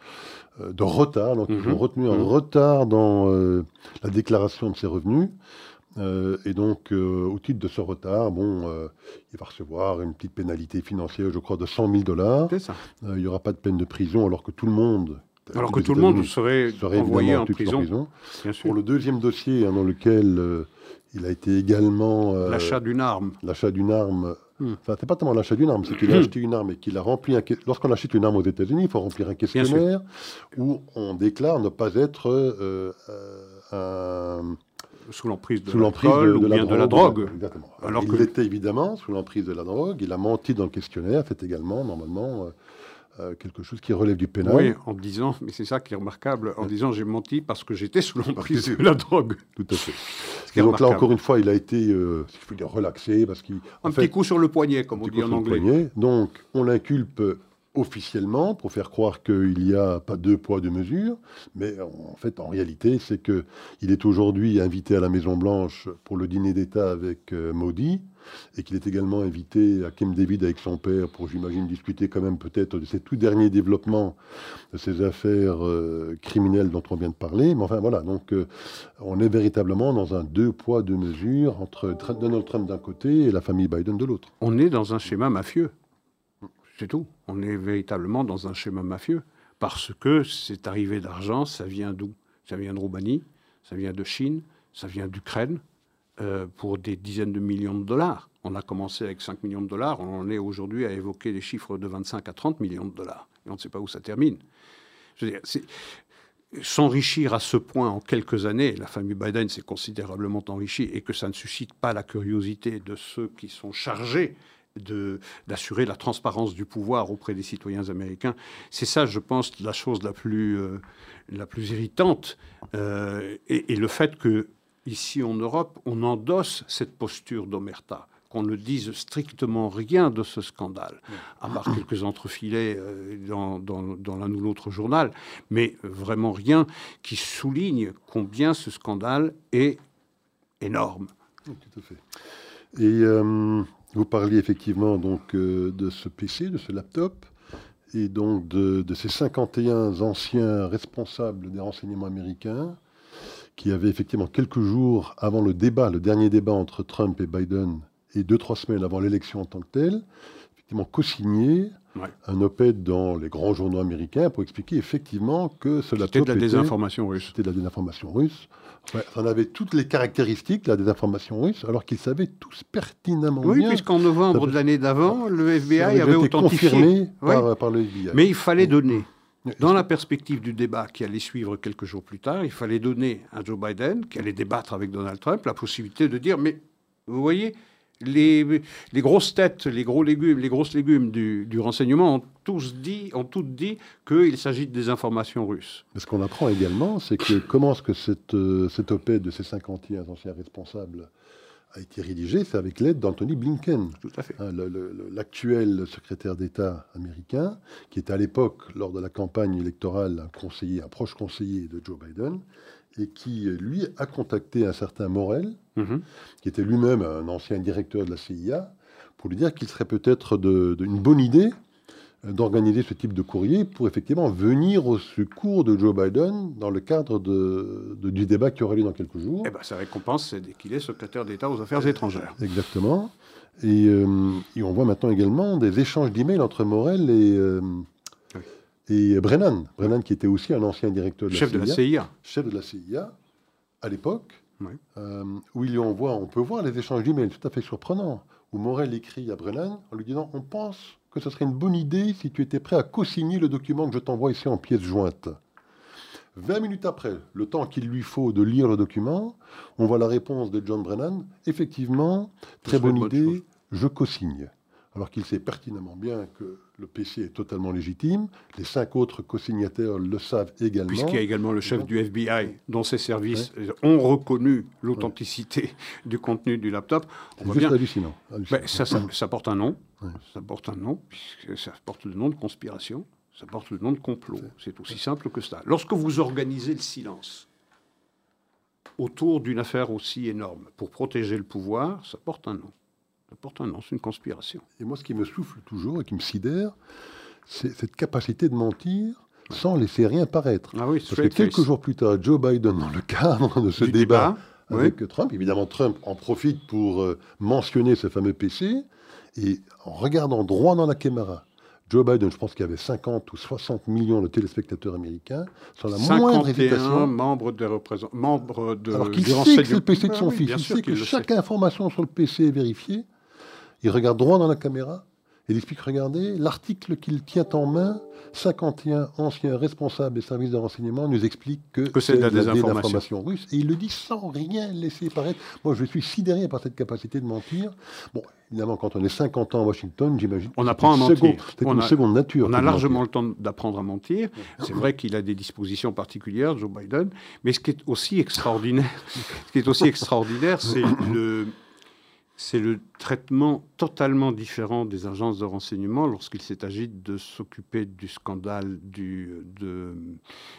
[SPEAKER 2] euh, de retard. Donc ils ont mhm. retenu un mhm. retard dans la déclaration de ses revenus. Euh, et donc, euh, au titre de ce retard, bon, euh, il va recevoir une petite pénalité financière, je crois, de 100 000 dollars. il n'y aura pas de peine de prison, alors que tout le monde.
[SPEAKER 3] Alors que tout le monde serait, envoyé en prison.
[SPEAKER 2] Pour le deuxième dossier, hein, dans lequel il a été également.
[SPEAKER 3] l'achat d'une arme.
[SPEAKER 2] L'achat d'une arme. Hmm. Enfin, c'est pas tellement l'achat d'une arme, c'est qu'il a hmm. acheté une arme et qu'il a rempli un. Lorsqu'on achète une arme aux États-Unis, il faut remplir un questionnaire où on déclare ne pas être un
[SPEAKER 3] sous l'emprise de ou bien de la drogue.
[SPEAKER 2] Exactement. Alors il était évidemment sous l'emprise de la drogue. Il a menti dans le questionnaire. C'est également normalement euh, quelque chose qui relève du pénal.
[SPEAKER 3] Oui, en disant, mais c'est ça qui est remarquable, en disant j'ai menti parce que j'étais sous l'emprise de la drogue.
[SPEAKER 2] Tout à fait. [LAUGHS] Et donc là encore une fois, il a été, euh, il dire, relaxé parce qu'il
[SPEAKER 3] un petit coup sur le poignet, comme on dit en anglais.
[SPEAKER 2] Donc on l'inculpe officiellement pour faire croire qu'il n'y a pas deux poids, deux mesures, mais en fait, en réalité, c'est qu'il est aujourd'hui invité à la Maison-Blanche pour le dîner d'État avec euh, Modi, et qu'il est également invité à Camp David avec son père pour, j'imagine, discuter quand même peut-être de ces tout derniers développements de ces affaires euh, criminelles dont on vient de parler. Mais enfin, voilà, donc euh, on est véritablement dans un deux poids, deux mesures entre Donald Trump d'un côté et la famille Biden de l'autre.
[SPEAKER 3] On est dans un schéma mafieux. C'est tout. On est véritablement dans un schéma mafieux. Parce que cette arrivée d'argent, ça vient d'où? Ça vient de Roumanie, ça vient de Chine, ça vient d'Ukraine, euh, pour des dizaines de millions de dollars. On a commencé avec 5 millions de dollars, on en est aujourd'hui à évoquer des chiffres de 25 à 30 millions de dollars. Et on ne sait pas où ça termine. s'enrichir à ce point en quelques années, la famille Biden s'est considérablement enrichie et que ça ne suscite pas la curiosité de ceux qui sont chargés d'assurer la transparence du pouvoir auprès des citoyens américains. C'est ça, je pense, la chose la plus, euh, la plus irritante. Euh, et, le fait que ici en Europe, on endosse cette posture d'omerta qu'on ne dise strictement rien de ce scandale, à part [COUGHS] quelques entrefilets euh, dans, dans l'un ou l'autre journal, mais vraiment rien qui souligne combien ce scandale est énorme.
[SPEAKER 2] tout à fait. Et vous parliez effectivement donc euh, de ce PC, de ce laptop, et donc de, ces 51 anciens responsables des renseignements américains qui avaient effectivement quelques jours avant le débat, le dernier débat entre Trump et Biden, et deux, trois semaines avant l'élection en tant que telle, effectivement co-signé un op-ed dans les grands journaux américains pour expliquer effectivement que ce laptop
[SPEAKER 3] C'était de la désinformation russe.
[SPEAKER 2] C'était de la désinformation russe. Ouais, ça avait toutes les caractéristiques la désinformation russe, alors qu'ils savaient tous pertinemment
[SPEAKER 3] oui,
[SPEAKER 2] bien.
[SPEAKER 3] Oui, puisqu'en novembre de l'année d'avant, le FBI avait authentifié.
[SPEAKER 2] confirmé par, le FBI.
[SPEAKER 3] Mais il fallait donner, dans la perspective du débat qui allait suivre quelques jours plus tard, il fallait donner à Joe Biden, qui allait débattre avec Donald Trump, la possibilité de dire, mais vous voyez, les, grosses têtes, les gros légumes, les grosses légumes du, renseignement ont tous dit, ont toutes dit qu'il s'agit des informations russes.
[SPEAKER 2] ce qu'on apprend également, c'est que comment est-ce que cette, euh, cette OPED de ces 51 anciens responsables a été rédigé, c'est avec l'aide d'Anthony Blinken.
[SPEAKER 3] Tout à fait.
[SPEAKER 2] Hein, l'actuel secrétaire d'État américain, qui était à l'époque, lors de la campagne électorale, un conseiller, un proche conseiller de Joe Biden, et qui, lui, a contacté un certain Morel, mm-hmm. qui était lui-même un ancien directeur de la CIA, pour lui dire qu'il serait peut-être une bonne idée d'organiser ce type de courrier pour effectivement venir au secours de Joe Biden dans le cadre de, du débat qui aura lieu dans quelques jours.
[SPEAKER 3] Eh ben, sa récompense, c'est qu'il est secrétaire d'État aux Affaires étrangères.
[SPEAKER 2] Exactement. Euh, et, on voit maintenant également des échanges d'emails entre Morel et, euh, et Brennan. Brennan, qui était aussi un ancien directeur de
[SPEAKER 3] Chef
[SPEAKER 2] la CIA.
[SPEAKER 3] Chef de la CIA.
[SPEAKER 2] Chef de la CIA, à l'époque, euh, où il on, voit, on peut voir les échanges d'emails tout à fait surprenants, où Morel écrit à Brennan en lui disant On pense que ce serait une bonne idée si tu étais prêt à co-signer le document que je t'envoie ici en pièces jointes. 20 minutes après, le temps qu'il lui faut de lire le document, on voit la réponse de John Brennan. Effectivement, très bonne idée, je co-signe alors qu'il sait pertinemment bien que le PC est totalement légitime. Les cinq autres co-signataires le savent également.
[SPEAKER 3] Puisqu'il y a également le chef du FBI, dont ses services ont reconnu l'authenticité [LAUGHS] du contenu du laptop.
[SPEAKER 2] C'est juste hallucinant.
[SPEAKER 3] Ben, ça, ça, porte un nom. Ça porte un nom, puisque ça porte le nom de conspiration. Ça porte le nom de complot. C'est aussi simple que ça. Lorsque vous organisez le silence autour d'une affaire aussi énorme pour protéger le pouvoir, ça porte un nom. Pourtant, non, c'est une conspiration.
[SPEAKER 2] Et moi, ce qui me souffle toujours et qui me sidère, c'est cette capacité de mentir sans laisser rien paraître.
[SPEAKER 3] Ah oui,
[SPEAKER 2] Parce que quelques jours plus tard, Joe Biden, dans le cadre de ce débat, avec Trump, évidemment, Trump en profite pour euh, mentionner ce fameux PC, et en regardant droit dans la caméra, Joe Biden, je pense qu'il y avait 50 ou 60 millions de téléspectateurs américains,
[SPEAKER 3] sans la moindre hésitation. membres de représentants, membres de.
[SPEAKER 2] Alors qu'il sait que c'est le PC de son fils, il sait que chaque information sur le PC est vérifiée. Il regarde droit dans la caméra et il explique, regardez, l'article qu'il tient en main, 51 anciens responsables des services de renseignement nous expliquent que,
[SPEAKER 3] c'est de la désinformation
[SPEAKER 2] russe. Et il le dit sans rien laisser paraître. Moi, je suis sidéré par cette capacité de mentir. Bon, évidemment, quand on est 50 ans à Washington, j'imagine.
[SPEAKER 3] On apprend à mentir.
[SPEAKER 2] C'est une seconde nature.
[SPEAKER 3] On a largement le temps d'apprendre à mentir. C'est vrai qu'il a des dispositions particulières, Joe Biden. Mais ce qui est aussi extraordinaire, [LAUGHS] ce qui est aussi extraordinaire, c'est le c'est le traitement totalement différent des agences de renseignement lorsqu'il s'est agi de s'occuper du scandale du,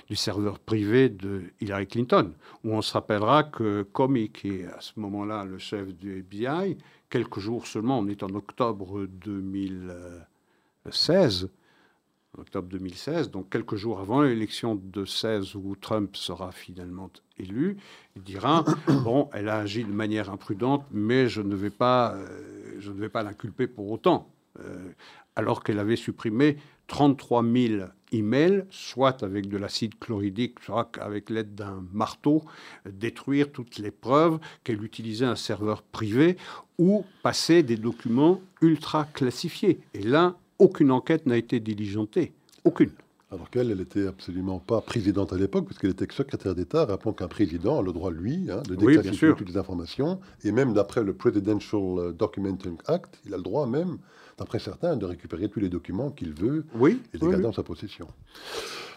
[SPEAKER 3] du, serveur privé de Hillary Clinton, où on se rappellera que Comey, qui est à ce moment-là le chef du FBI, quelques jours seulement, on est en octobre 2016, octobre 2016, donc quelques jours avant l'élection de 16 où Trump sera finalement élu, il dira [COUGHS] bon, elle a agi de manière imprudente, mais je ne vais pas, euh, je ne vais pas l'inculper pour autant, euh, alors qu'elle avait supprimé 33 000 emails, soit avec de l'acide chloridique, soit avec l'aide d'un marteau, détruire toutes les preuves qu'elle utilisait un serveur privé ou passer des documents ultra classifiés. Et là, aucune enquête n'a été diligentée. Aucune.
[SPEAKER 2] Alors qu'elle, elle n'était absolument pas présidente à l'époque, puisqu'elle était secrétaire d'État. Rappelons qu'un président a le droit, lui, hein, de déclassifier toutes les informations. Et même d'après le Presidential Documenting Act, il a le droit même, d'après certains, de récupérer tous les documents qu'il veut
[SPEAKER 3] oui,
[SPEAKER 2] et de les garder en sa possession.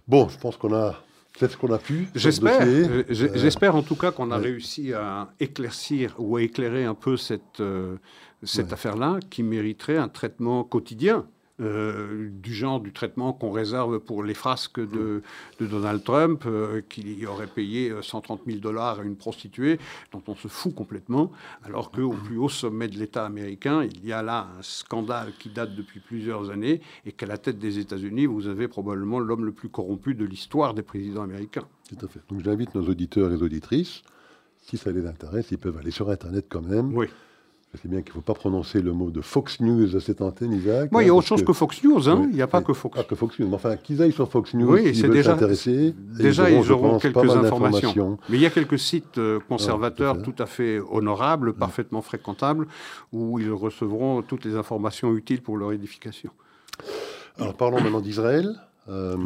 [SPEAKER 2] Bon, je pense qu'on a fait ce qu'on a pu.
[SPEAKER 3] J'espère. Euh, euh, j'espère en tout cas qu'on a réussi à éclaircir ou à éclairer un peu cette, euh, cette affaire-là qui mériterait un traitement quotidien. Euh, du genre du traitement qu'on réserve pour les frasques de, Donald Trump, euh, qui aurait payé 130 euh, 000 dollars à une prostituée, dont on se fout complètement, alors qu'au plus haut sommet de l'État américain, il y a là un scandale qui date depuis plusieurs années, et qu'à la tête des États-Unis, vous avez probablement l'homme le plus corrompu de l'histoire des présidents américains.
[SPEAKER 2] Tout à fait. Donc j'invite nos auditeurs et auditrices, si ça les intéresse, ils peuvent aller sur Internet quand même.
[SPEAKER 3] Oui
[SPEAKER 2] sais bien qu'il ne faut pas prononcer le mot de Fox News à cette antenne, Isaac.
[SPEAKER 3] Moi, il y a autre chose que, Fox News, hein. il n'y a pas que Fox.
[SPEAKER 2] Pas que Fox News, mais enfin, qu'ils aillent sur Fox News, oui, c'est déjà intéressés.
[SPEAKER 3] Déjà, ils auront, quelques informations. Mais il y a quelques sites euh, conservateurs tout à fait honorables, parfaitement fréquentables, où ils recevront toutes les informations utiles pour leur édification.
[SPEAKER 2] Alors, parlons maintenant d'Israël. Euh,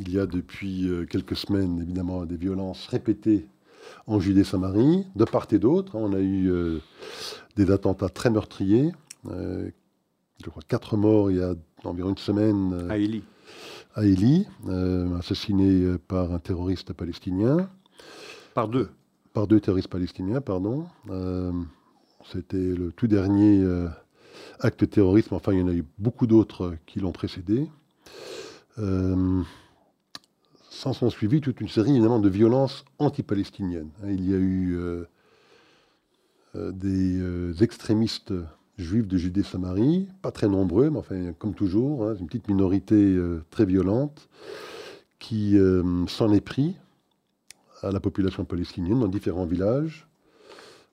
[SPEAKER 2] il y a depuis euh, quelques semaines, évidemment, des violences répétées en Judée-Samarie, de part et d'autre. On a eu euh, des attentats très meurtriers. Euh, je crois quatre morts il y a environ une semaine.
[SPEAKER 3] Euh, à Élie.
[SPEAKER 2] À Élie, assassiné par un terroriste palestinien.
[SPEAKER 3] Par deux.
[SPEAKER 2] par deux terroristes palestiniens, pardon. C'était le tout dernier acte de terrorisme. Enfin, il y en a eu beaucoup d'autres qui l'ont précédé. S'en sont suivis toute une série évidemment de violences anti-palestiniennes. Il y a eu des extrémistes juifs de Judée-Samarie, pas très nombreux, mais enfin, comme toujours, hein, une petite minorité euh, très violente qui euh, s'en est pris à la population palestinienne dans différents villages,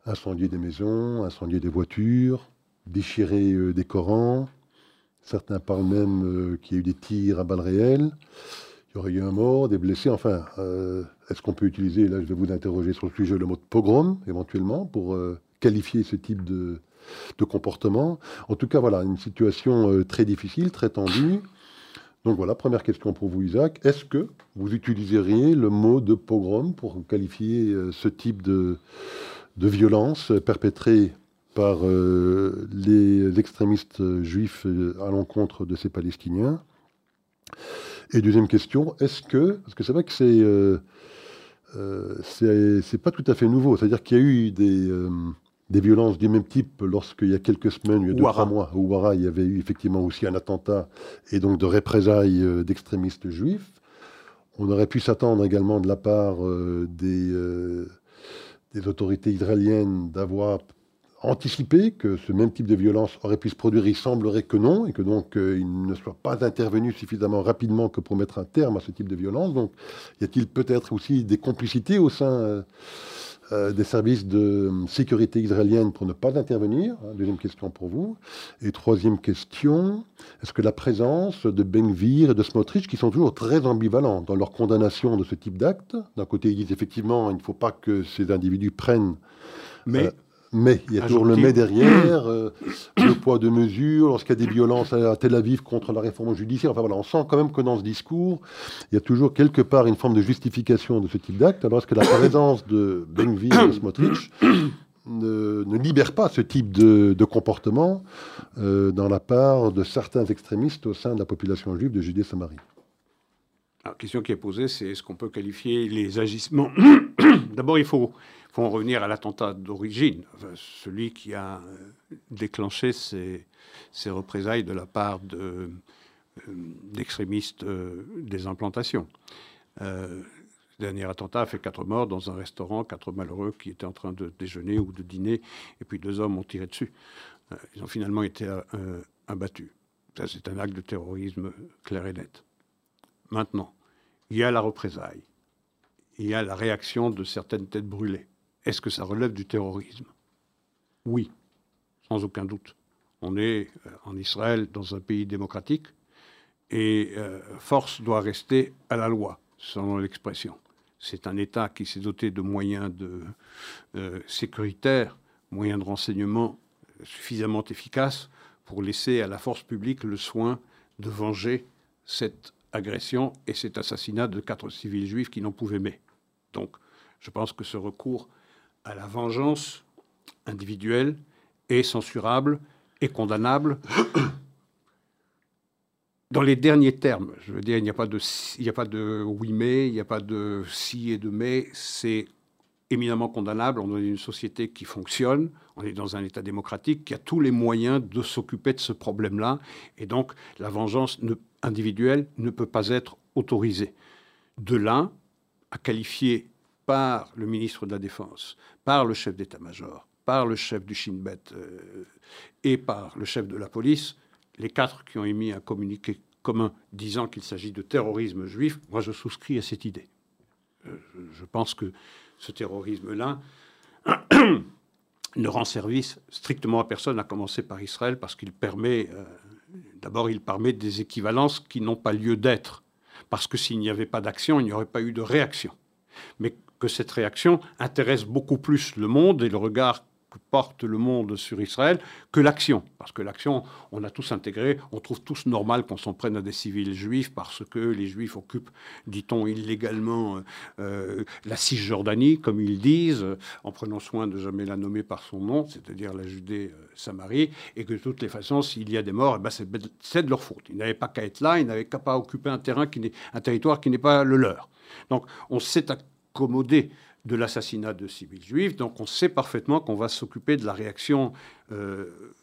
[SPEAKER 2] incendier des maisons, incendier des voitures, déchirer euh, des Corans. Certains parlent même qu'il y a eu des tirs à balles réelles. Il y aurait eu un mort, des blessés. Enfin, est-ce qu'on peut utiliser, là je vais vous interroger sur le sujet, le mot de pogrom, éventuellement, pour qualifier ce type de, de comportement? En tout cas, voilà, une situation euh, très difficile, très tendue. Donc voilà, première question pour vous, Isaac. Est-ce que vous utiliseriez le mot de pogrom pour qualifier euh, ce type de, de violence perpétrée par euh, les extrémistes juifs à l'encontre de ces Palestiniens? Et deuxième question, est-ce que, parce que c'est vrai que c'est euh, c'est pas tout à fait nouveau, c'est-à-dire qu'il y a eu des des violences du même type lorsqu'il y a quelques semaines, il y a deux, trois mois, au Ouara, il y avait eu effectivement aussi un attentat et donc de représailles euh, d'extrémistes juifs. On aurait pu s'attendre également de la part euh, des, euh, des autorités israéliennes d'avoir anticipé que ce même type de violence aurait pu se produire. Il semblerait que non, et que donc il ne soit pas intervenu suffisamment rapidement que pour mettre un terme à ce type de violence. Donc y a-t-il peut-être aussi des complicités au sein euh, des services de sécurité israélienne pour ne pas intervenir hein, Deuxième question pour vous. Et troisième question, est-ce que la présence de Benvir et de Smotrich, qui sont toujours très ambivalents dans leur condamnation de ce type d'acte, d'un côté ils disent effectivement il ne faut pas que ces individus prennent... Mais euh, mais il y a toujours le mais derrière, euh, [CLEARS THROAT] le poids de mesure, lorsqu'il y a des violences à Tel Aviv contre la réforme judiciaire. Enfin voilà, on sent quand même que dans ce discours, il y a toujours quelque part une forme de justification de ce type d'acte, alors que la présence de Benvir et de Smotrich [CLEARS THROAT] ne, libère pas ce type de, comportement euh, dans la part de certains extrémistes au sein de la population juive de Judée-Samarie.
[SPEAKER 3] La question qui est posée, c'est est-ce qu'on peut qualifier les agissements [CLEARS THROAT] D'abord, il faut revenir à l'attentat d'origine, celui qui a euh, déclenché ces, représailles de la part euh, d'extrémistes euh, des implantations. le dernier attentat a fait quatre morts dans un restaurant, quatre malheureux qui étaient en train de déjeuner ou de dîner, et puis deux hommes ont tiré dessus. ils ont finalement été abattus. C'est un acte de terrorisme clair et net. Maintenant, il y a la représaille, il y a la réaction de certaines têtes brûlées. Est-ce que ça relève du terrorisme? Oui, sans aucun doute. On est euh, en Israël, dans un pays démocratique, et euh, force doit rester à la loi, selon l'expression. C'est un État qui s'est doté de moyens de, euh, sécuritaires, moyens de renseignement suffisamment efficaces pour laisser à la force publique le soin de venger cette agression et cet assassinat de quatre civils juifs qui n'en pouvaient mais. Donc, je pense que ce recours à la vengeance individuelle est censurable et condamnable [CLEARS THROAT] dans les derniers termes. Je veux dire, il n'y a pas de, il n'y a pas de oui mais, il n'y a pas de si et de mais. C'est éminemment condamnable. On est une société qui fonctionne, on est dans un État démocratique qui a tous les moyens de s'occuper de ce problème-là. Et donc, la vengeance individuelle ne peut pas être autorisée. De là à qualifier par le ministre de la Défense, par le chef d'état-major, par le chef du Shin Bet euh, et par le chef de la police, les quatre qui ont émis un communiqué commun disant qu'il s'agit de terrorisme juif, moi je souscris à cette idée. Euh, je pense que ce terrorisme-là [CLEARS THROAT] ne rend service strictement à personne, à commencer par Israël, parce qu'il permet, euh, d'abord, il permet des équivalences qui n'ont pas lieu d'être, parce que s'il n'y avait pas d'action, il n'y aurait pas eu de réaction. Mais que cette réaction intéresse beaucoup plus le monde et le regard que porte le monde sur Israël que l'action. Parce que l'action, on a tous intégré, on trouve tous normal qu'on s'en prenne à des civils juifs parce que les juifs occupent, dit-on, illégalement euh, la Cisjordanie, comme ils disent, en prenant soin de jamais la nommer par son nom, c'est-à-dire la Judée-Samarie, et que de toutes les façons, s'il y a des morts, eh ben c'est de leur faute. Ils n'avaient pas qu'à être là, ils n'avaient qu'à pas occuper un terrain qui un territoire qui n'est pas le leur. Donc on s'est accommodé de l'assassinat de civils juifs. Donc on sait parfaitement qu'on va s'occuper de la réaction euh,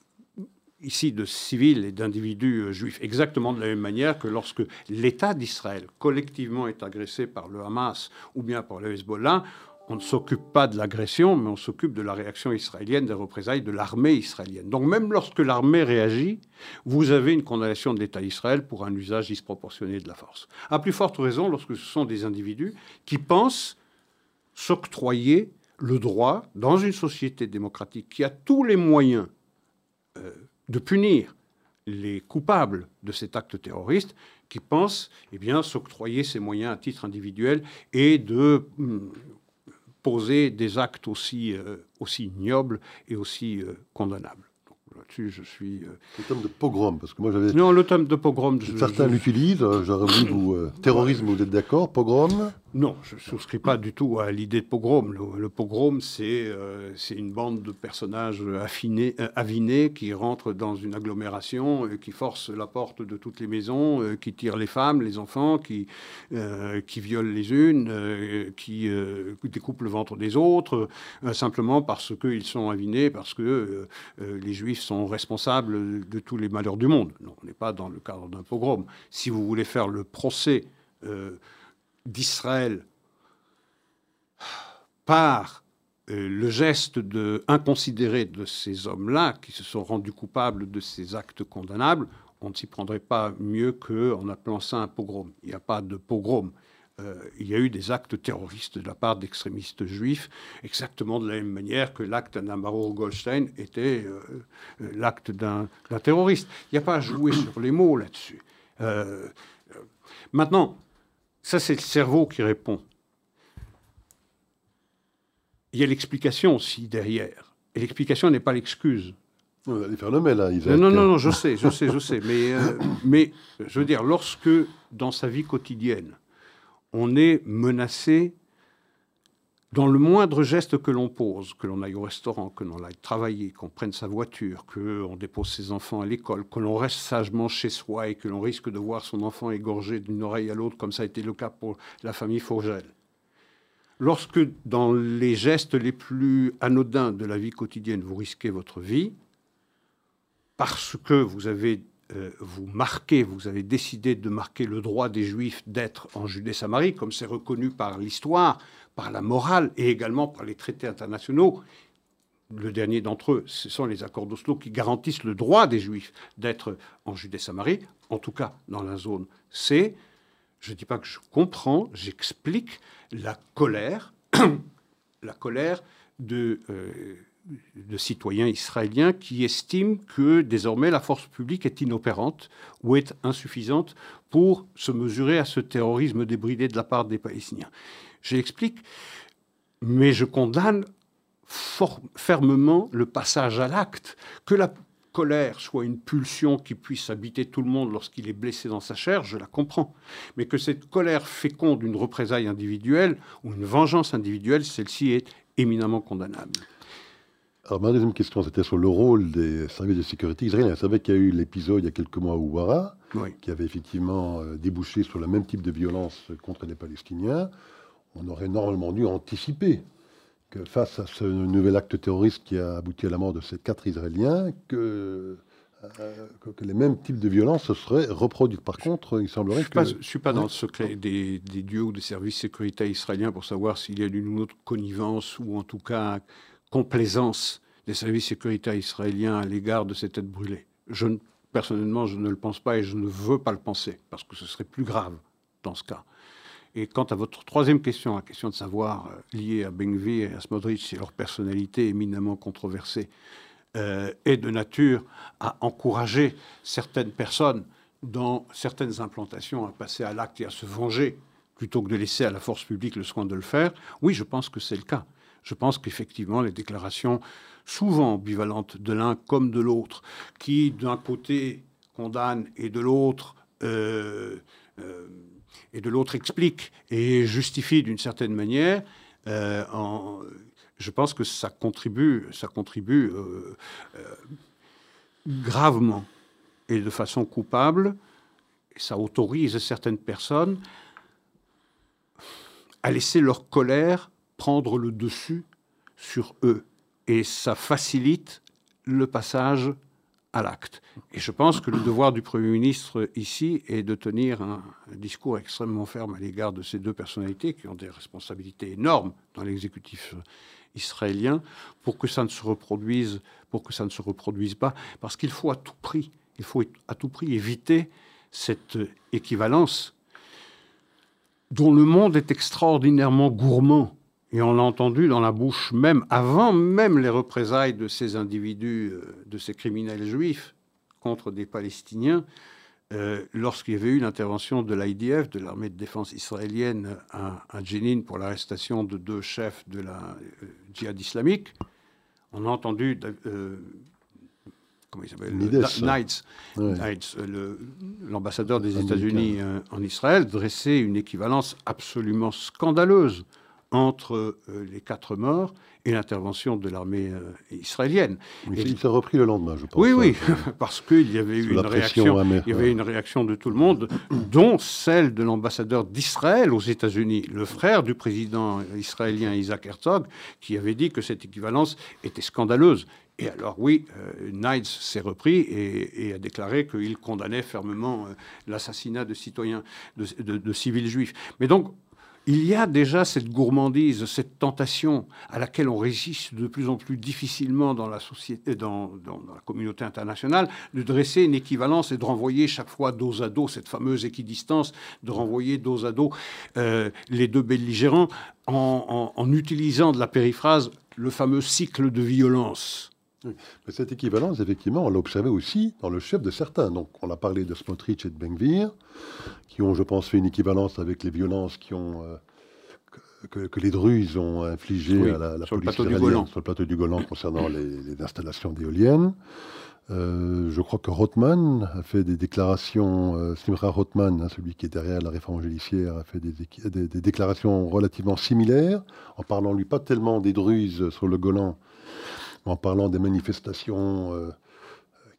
[SPEAKER 3] ici de civils et d'individus euh, juifs, exactement de la même manière que lorsque l'État d'Israël collectivement est agressé par le Hamas ou bien par le Hezbollah, on ne s'occupe pas de l'agression, mais on s'occupe de la réaction israélienne, des représailles de l'armée israélienne. Donc même lorsque l'armée réagit, vous avez une condamnation de l'État d'Israël pour un usage disproportionné de la force. À plus forte raison lorsque ce sont des individus qui pensent s'octroyer le droit, dans une société démocratique qui a tous les moyens euh, de punir les coupables de cet acte terroriste, qui pensent eh s'octroyer ces moyens à titre individuel et de hum, poser des actes aussi, euh, aussi ignobles et aussi euh, condamnables. Là-dessus, je suis.
[SPEAKER 2] Euh, le terme de pogrom, parce que moi j'avais.
[SPEAKER 3] Non, le terme de pogrom.
[SPEAKER 2] Certains l'utilisent. J'aurais voulu vous. terrorisme, vous êtes d'accord Pogrom?
[SPEAKER 3] Non, je ne souscris pas du tout à l'idée de pogrom. Le, pogrom, euh, c'est une bande de personnages euh, avinés qui rentrent dans une agglomération, euh, qui forcent la porte de toutes les maisons, qui tirent les femmes, les enfants, qui, qui violent les unes, qui découpent le ventre des autres, simplement parce qu'ils sont avinés, parce que les juifs sont responsables de tous les malheurs du monde. Non, on n'est pas dans le cadre d'un pogrom. Si vous voulez faire le procès d'Israël par euh, le geste inconsidéré de ces hommes-là, qui se sont rendus coupables de ces actes condamnables, on ne s'y prendrait pas mieux qu'en appelant ça un pogrom. Il n'y a pas de pogrom. Euh, il y a eu des actes terroristes de la part d'extrémistes juifs, exactement de la même manière que l'acte d'Amaro Goldstein était euh, l'acte d'un terroriste. Il n'y a pas à jouer sur les mots là-dessus. maintenant, ça, c'est le cerveau qui répond. Il y a l'explication aussi derrière. Et l'explication n'est pas l'excuse.
[SPEAKER 2] On va faire le mail, là,
[SPEAKER 3] Isaac. Non, non, non, je sais, je sais, je sais. Mais, euh, mais je veux dire, lorsque dans sa vie quotidienne, on est menacé dans le moindre geste que l'on pose, que l'on aille au restaurant, que l'on aille travailler, qu'on prenne sa voiture, qu'on dépose ses enfants à l'école, que l'on reste sagement chez soi et que l'on risque de voir son enfant égorgé d'une oreille à l'autre, comme ça a été le cas pour la famille Fourgel. Lorsque dans les gestes les plus anodins de la vie quotidienne, vous risquez votre vie, parce que vous avez euh, vous marquez, vous avez décidé de marquer le droit des Juifs d'être en Judée-Samarie, comme c'est reconnu par l'histoire, par la morale et également par les traités internationaux. Le dernier d'entre eux, ce sont les accords d'Oslo qui garantissent le droit des Juifs d'être en Judée-Samarie, en tout cas dans la zone C. Je ne dis pas que je comprends, j'explique la colère, [COUGHS] la colère euh, de citoyens israéliens qui estiment que désormais la force publique est inopérante ou est insuffisante pour se mesurer à ce terrorisme débridé de la part des Palestiniens. J'explique, mais je condamne fermement le passage à l'acte, que la colère soit une pulsion qui puisse habiter tout le monde lorsqu'il est blessé dans sa chair, je la comprends. Mais que cette colère féconde une représaille individuelle ou une vengeance individuelle, celle-ci est éminemment condamnable.
[SPEAKER 2] Alors, ma deuxième question, c'était sur le rôle des services de sécurité israéliens. Vous savez qu'il y a eu l'épisode il y a quelques mois à Ouara, qui avait effectivement euh, débouché sur le même type de violence contre les Palestiniens. On aurait normalement dû anticiper que face à ce nouvel acte terroriste qui a abouti à la mort de ces quatre Israéliens, que, euh, que, les mêmes types de violences se seraient reproduits. Par contre, il semblerait
[SPEAKER 3] que...
[SPEAKER 2] je
[SPEAKER 3] ne suis pas dans le secret des, des dieux ou des services de sécurité israéliens pour savoir s'il y a une autre connivence ou en tout cas complaisance des services sécuritaires israéliens à l'égard de ces têtes brûlées. Je, personnellement, je ne le pense pas et je ne veux pas le penser, parce que ce serait plus grave dans ce cas. Et quant à votre troisième question, la question de savoir euh, liée à Bengvi et à Smodrich et leur personnalité éminemment controversée, euh, est de nature à encourager certaines personnes dans certaines implantations à passer à l'acte et à se venger plutôt que de laisser à la force publique le soin de le faire, oui, je pense que c'est le cas. Je pense qu'effectivement, les déclarations souvent ambivalentes de l'un comme de l'autre, qui d'un côté condamnent et de l'autre euh, et de l'autre expliquent et justifient d'une certaine manière, euh, je pense que ça contribue, ça contribue gravement et de façon coupable. Ça autorise certaines personnes à laisser leur colère prendre le dessus sur eux. Et ça facilite le passage l'acte. Et je pense que le devoir du Premier ministre ici est de tenir un, discours extrêmement ferme à l'égard de ces deux personnalités qui ont des responsabilités énormes dans l'exécutif israélien pour que ça ne se reproduise, pour que ça ne se reproduise pas, parce qu'il faut à tout prix, il faut à tout prix éviter cette équivalence dont le monde est extraordinairement gourmand. Et on l'a entendu dans la bouche même, avant même les représailles de ces individus, euh, de ces criminels juifs contre des Palestiniens, euh, lorsqu'il y avait eu l'intervention de l'IDF, de l'armée de défense israélienne, à, à Jenin pour l'arrestation de deux chefs de la euh, djihad islamique. On a entendu comment il s'appelle Knights, l'ambassadeur des États-Unis en Israël, dresser une équivalence absolument scandaleuse entre euh, les quatre morts et l'intervention de l'armée euh, israélienne.
[SPEAKER 2] et il s'est repris le lendemain, je pense.
[SPEAKER 3] Oui, oui, [LAUGHS] parce qu'il y avait eu une réaction, il y avait une réaction de tout le monde, dont celle de l'ambassadeur d'Israël aux États-Unis, le frère du président israélien Isaac Herzog, qui avait dit que cette équivalence était scandaleuse. Et alors oui, euh, Knights s'est repris et, a déclaré qu'il condamnait fermement l'assassinat de citoyens, de, de, civils juifs. Mais donc il y a déjà cette gourmandise, cette tentation à laquelle on résiste de plus en plus difficilement dans la société, dans, la communauté internationale, de dresser une équivalence et de renvoyer chaque fois dos à dos cette fameuse équidistance, de renvoyer dos à dos euh, les deux belligérants en, en utilisant de la périphrase le fameux cycle de violence.
[SPEAKER 2] Cette équivalence, effectivement, on l'a observé aussi dans le chef de certains. Donc, on a parlé de Smotrich et de Benvir, qui ont, je pense, fait une équivalence avec les violences qui ont, euh, que, les Druzes ont infligées à la,
[SPEAKER 3] sur police le
[SPEAKER 2] sur le plateau du Golan concernant les, installations d'éoliennes. Euh, je crois que Rothman a fait des déclarations, euh, Simra Rothman, hein, celui qui est derrière la réforme judiciaire, a fait des, des, déclarations relativement similaires, en parlant lui pas tellement des Druzes sur le Golan, en parlant des manifestations euh,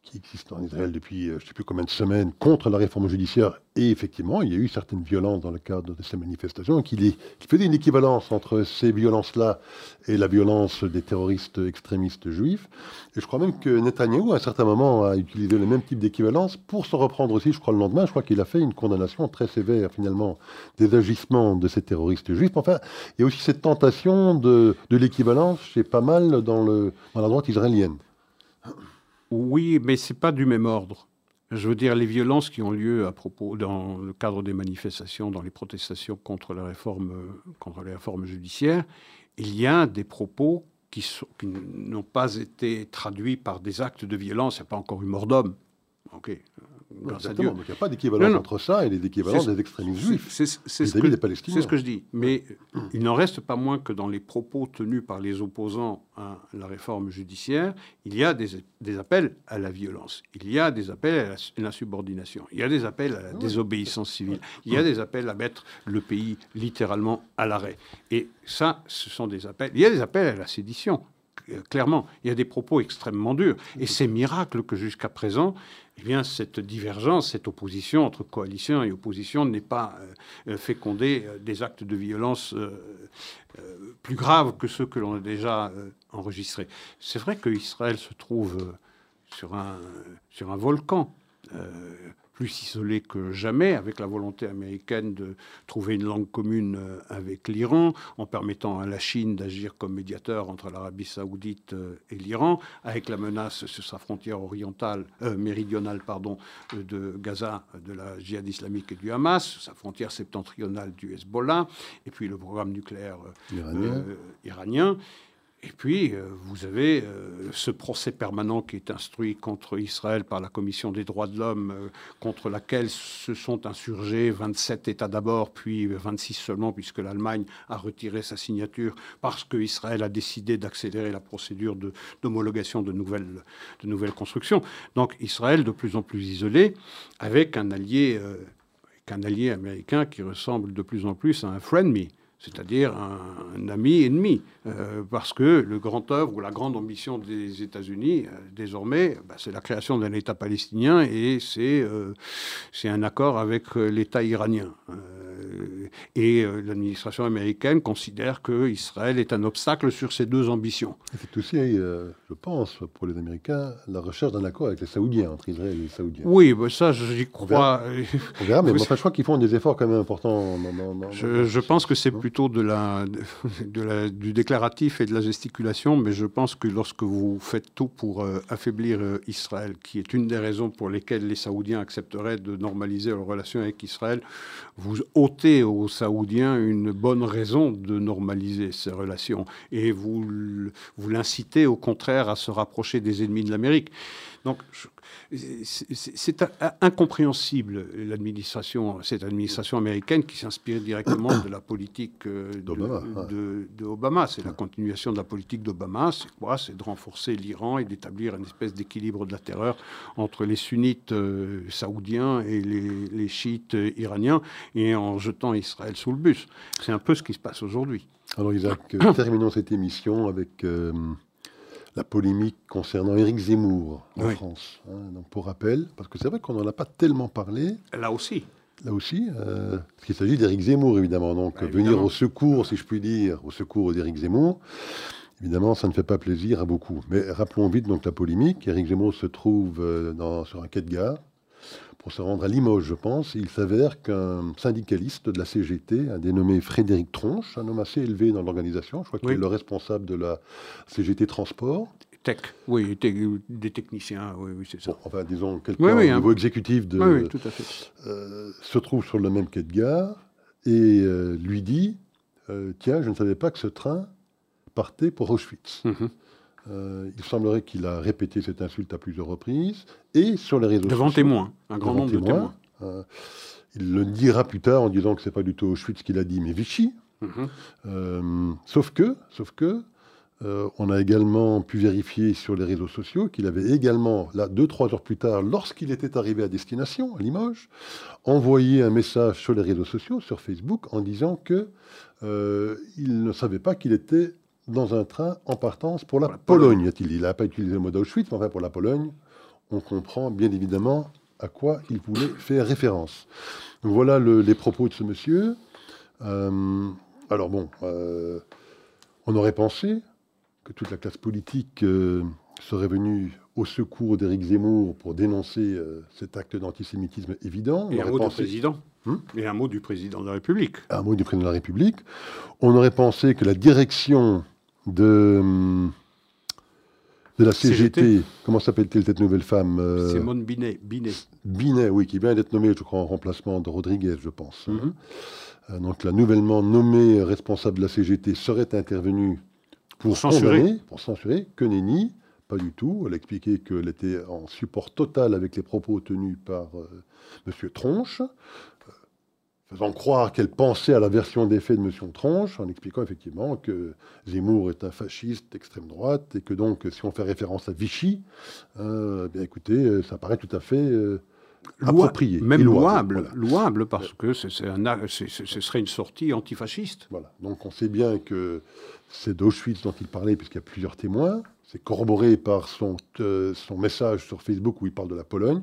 [SPEAKER 2] qui existent en Israël depuis euh, je ne sais plus combien de semaines contre la réforme judiciaire. Et effectivement, il y a eu certaines violences dans le cadre de ces manifestations, qu'il faisait une équivalence entre ces violences-là et la violence des terroristes extrémistes juifs. Et je crois même que Netanyahou, à un certain moment, a utilisé le même type d'équivalence pour se reprendre aussi, je crois, le lendemain. Je crois qu'il a fait une condamnation très sévère, finalement, des agissements de ces terroristes juifs. Enfin, il y a aussi cette tentation de, l'équivalence chez pas mal dans la droite israélienne.
[SPEAKER 3] Oui, mais c'est pas du même ordre. Je veux dire, les violences qui ont lieu à propos, dans le cadre des manifestations, dans les protestations contre la réforme, contre les réformes judiciaires, il y a des propos qui, n'ont pas été traduits par des actes de violence. Il n'y a pas encore eu mort d'homme.
[SPEAKER 2] Ok, Exactement. Donc il n'y a pas d'équivalence entre ça et les équivalences des extrémistes juifs. C'est ce,
[SPEAKER 3] des que je dis. Mais [CLEARS THROAT] il n'en reste pas moins que dans les propos tenus par les opposants à la réforme judiciaire, il y a des, appels à la violence. Il y a des appels à l'insubordination. Il y a des appels à la désobéissance civile. Il y a des appels à mettre le pays littéralement à l'arrêt. Et ça, ce sont des appels. Il y a des appels à la sédition clairement. Il y a des propos extrêmement durs. Et c'est miracle que jusqu'à présent, eh bien, cette divergence, cette opposition entre coalition et opposition n'ait pas euh, fécondé euh, des actes de violence euh, plus graves que ceux que l'on a déjà enregistrés. C'est vrai qu'Israël se trouve sur un, sur un volcan plus isolé que jamais, avec la volonté américaine de trouver une langue commune euh, avec l'Iran, en permettant à la Chine d'agir comme médiateur entre l'Arabie saoudite euh, et l'Iran, avec la menace sur sa frontière orientale, euh, méridionale pardon, de Gaza, de la djihad islamique et du Hamas, sa frontière septentrionale du Hezbollah, et puis le programme nucléaire iranien. Et puis, euh, vous avez euh, ce procès permanent qui est instruit contre Israël par la Commission des droits de l'homme, euh, contre laquelle se sont insurgés 27 États d'abord, puis 26 seulement, puisque l'Allemagne a retiré sa signature parce qu'Israël a décidé d'accélérer la procédure d'homologation de, nouvelles, de nouvelles constructions. Donc Israël de plus en plus isolé, avec un allié, un allié américain qui ressemble de plus en plus à un friend me c'est-à-dire un, ami ennemi, euh, parce que le grand œuvre ou la grande ambition des États-Unis, euh, désormais, bah, c'est la création d'un État palestinien et c'est euh, un accord avec l'État iranien. et l'administration américaine considère que Israël est un obstacle sur ces deux ambitions.
[SPEAKER 2] C'est aussi, je pense, pour les Américains, la recherche d'un accord avec les Saoudiens, entre Israël et les Saoudiens.
[SPEAKER 3] Oui, bah, ça, j'y crois.
[SPEAKER 2] On verra, mais [LAUGHS] enfin, je crois qu'ils font des efforts quand même importants.
[SPEAKER 3] je, pense que c'est plutôt de la, du déclaratif et de la gesticulation, mais je pense que lorsque vous faites tout pour affaiblir Israël, qui est une des raisons pour lesquelles les Saoudiens accepteraient de normaliser leurs relations avec Israël, vous ôtez aux Saoudiens une bonne raison de normaliser ces relations et vous, vous l'incitez au contraire à se rapprocher des ennemis de l'Amérique. Donc, c'est incompréhensible l'administration, cette administration américaine qui s'inspire directement de la politique euh, de, Obama. C'est la continuation de la politique d'Obama. C'est quoi? C'est de renforcer l'Iran et d'établir une espèce d'équilibre de la terreur entre les sunnites euh, saoudiens et les, chiites euh, iraniens, et en jetant Israël sous le bus. C'est un peu ce qui se passe aujourd'hui.
[SPEAKER 2] Alors Isaac, [COUGHS] terminons cette émission avec la polémique concernant Éric Zemmour en France. Hein. donc pour rappel, parce que c'est vrai qu'on n'en a pas tellement parlé.
[SPEAKER 3] Là aussi.
[SPEAKER 2] Là aussi, euh, parce qu'il s'agit d'Éric Zemmour, évidemment. Donc bah, venir au secours, si je puis dire, au secours d'Éric Zemmour, évidemment, ça ne fait pas plaisir à beaucoup. Mais rappelons vite donc la polémique. Éric Zemmour se trouve euh, dans, sur un quai de gare pour se rendre à Limoges, je pense. Il s'avère qu'un syndicaliste de la CGT, un dénommé Frédéric Tronche, un homme assez élevé dans l'organisation, je crois qu'il est le responsable de la CGT Transport.
[SPEAKER 3] Tech, oui, des techniciens, oui, oui c'est ça.
[SPEAKER 2] enfin, disons, quelqu'un au niveau exécutif de,
[SPEAKER 3] oui, tout à fait.
[SPEAKER 2] Euh, se trouve sur le même quai de gare et euh, lui dit euh, Tiens, je ne savais pas que ce train partait pour Auschwitz. Mhm. Euh, il semblerait qu'il a répété cette insulte à plusieurs reprises et sur les réseaux
[SPEAKER 3] devant
[SPEAKER 2] sociaux.
[SPEAKER 3] témoins, un grand nombre de témoins.
[SPEAKER 2] Euh, il le dira plus tard en disant que c'est pas du tout Auschwitz qu'il a dit, mais Vichy. Mhm. Euh, sauf que, sauf que, on a également pu vérifier sur les réseaux sociaux qu'il avait également, là, deux, trois heures plus tard, lorsqu'il était arrivé à destination, à Limoges, envoyé un message sur les réseaux sociaux, sur Facebook, en disant que il ne savait pas qu'il était dans un train en partance pour la, Pologne, Il n'a pas utilisé le mot d'Auschwitz, mais enfin pour la Pologne, on comprend bien évidemment à quoi il voulait faire référence. voilà les propos de ce monsieur. Euh, alors bon, euh, on aurait pensé que toute la classe politique euh, serait venue au secours d'Éric Zemmour pour dénoncer cet acte d'antisémitisme évident.
[SPEAKER 3] Et un mot du président. Hmm Et un mot du président de la République.
[SPEAKER 2] Un mot du président de la République. On aurait pensé que la direction de, de la CGT. Comment s'appelle-t-elle cette nouvelle femme
[SPEAKER 3] euh, Simone Binet.
[SPEAKER 2] Binet. Binet, oui, qui vient d'être nommée, je crois, en remplacement de Rodriguez, je pense. Mhm. Euh, donc la nouvellement nommée responsable de la CGT serait intervenue pour, censurer. pour censurer. Que nenni, pas du tout. Elle a expliqué qu'elle était en support total avec les propos tenus par euh, M. Tronche faisant croire qu'elle pensait à la version des faits de M. Tronche, en expliquant effectivement que Zemmour est un fasciste d'extrême droite, et que donc, si on fait référence à Vichy, euh, eh bien écoutez, euh, ça paraît tout à fait euh, approprié.
[SPEAKER 3] Même louable, louable, parce que ce serait une sortie antifasciste.
[SPEAKER 2] Voilà, donc on sait bien que c'est d'Auschwitz dont il parlait, puisqu'il y a plusieurs témoins. C'est corroboré par son, son message sur Facebook où il parle de la Pologne.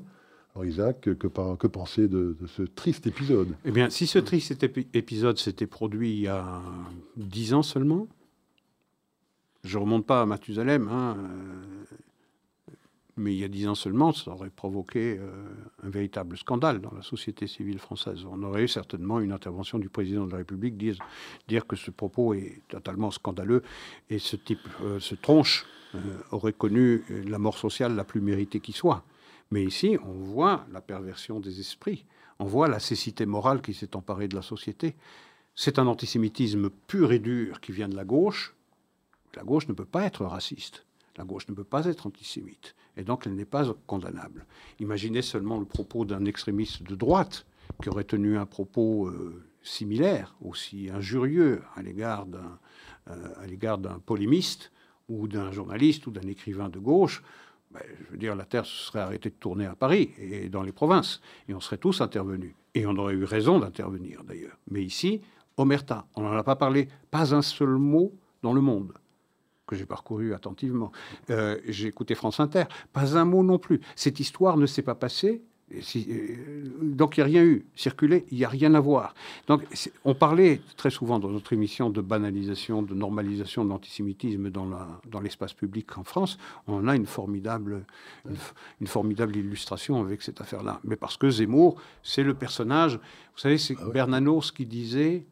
[SPEAKER 2] Isaac, que, penser de, ce triste épisode?
[SPEAKER 3] Eh bien, si ce triste épisode s'était produit il y a dix ans seulement, je ne remonte pas à Mathusalem, hein, euh, mais il y a dix ans seulement, ça aurait provoqué euh, un véritable scandale dans la société civile française. On aurait eu certainement une intervention du président de la République dire, dire que ce propos est totalement scandaleux et ce type, euh, ce tronche, aurait connu la mort sociale la plus méritée qui soit. Mais ici, on voit la perversion des esprits, on voit la cécité morale qui s'est emparée de la société. C'est un antisémitisme pur et dur qui vient de la gauche. La gauche ne peut pas être raciste. La gauche ne peut pas être antisémite. Et donc, elle n'est pas condamnable. Imaginez seulement le propos d'un extrémiste de droite qui aurait tenu un propos euh, similaire, aussi injurieux à l'égard d'un euh, polémiste ou d'un journaliste ou d'un écrivain de gauche. Ben, je veux dire, la Terre se serait arrêtée de tourner à Paris et dans les provinces, et on serait tous intervenus. Et on aurait eu raison d'intervenir, d'ailleurs. Mais ici, Omerta, on n'en a pas parlé, pas un seul mot dans le monde que j'ai parcouru attentivement. Euh, j'ai écouté France Inter, pas un mot non plus. Cette histoire ne s'est pas passée donc il n'y a rien eu. Circuler, il n'y a rien à voir. Donc on parlait très souvent dans notre émission de banalisation, de normalisation de l'antisémitisme dans, dans l'espace public en France. On a une formidable, une, formidable illustration avec cette affaire-là. Mais parce que Zemmour, c'est le personnage. Vous savez, c'est ah Bernanos qui disait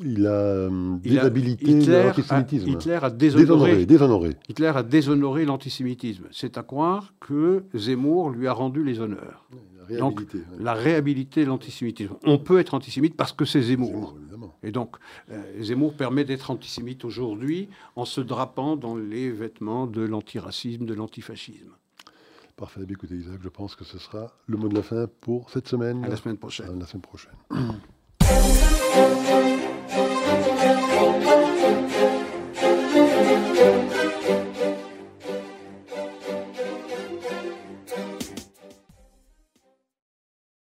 [SPEAKER 2] il a euh, déshabilité l'antisémitisme.
[SPEAKER 3] Hitler a déshonoré, Hitler a déshonoré l'antisémitisme. C'est à croire que Zemmour lui a rendu les honneurs. La donc, la réhabilité l'antisémitisme. On peut être antisémite parce que c'est Zemmour. Et donc, euh, Zemmour permet d'être antisémite aujourd'hui en se drapant dans les vêtements de l'antiracisme, de l'antifascisme.
[SPEAKER 2] Parfait. Écoutez, Isaac, je pense que ce sera le mot de la fin pour cette semaine.
[SPEAKER 3] À la semaine prochaine.
[SPEAKER 2] À la semaine prochaine. [CLEARS THROAT]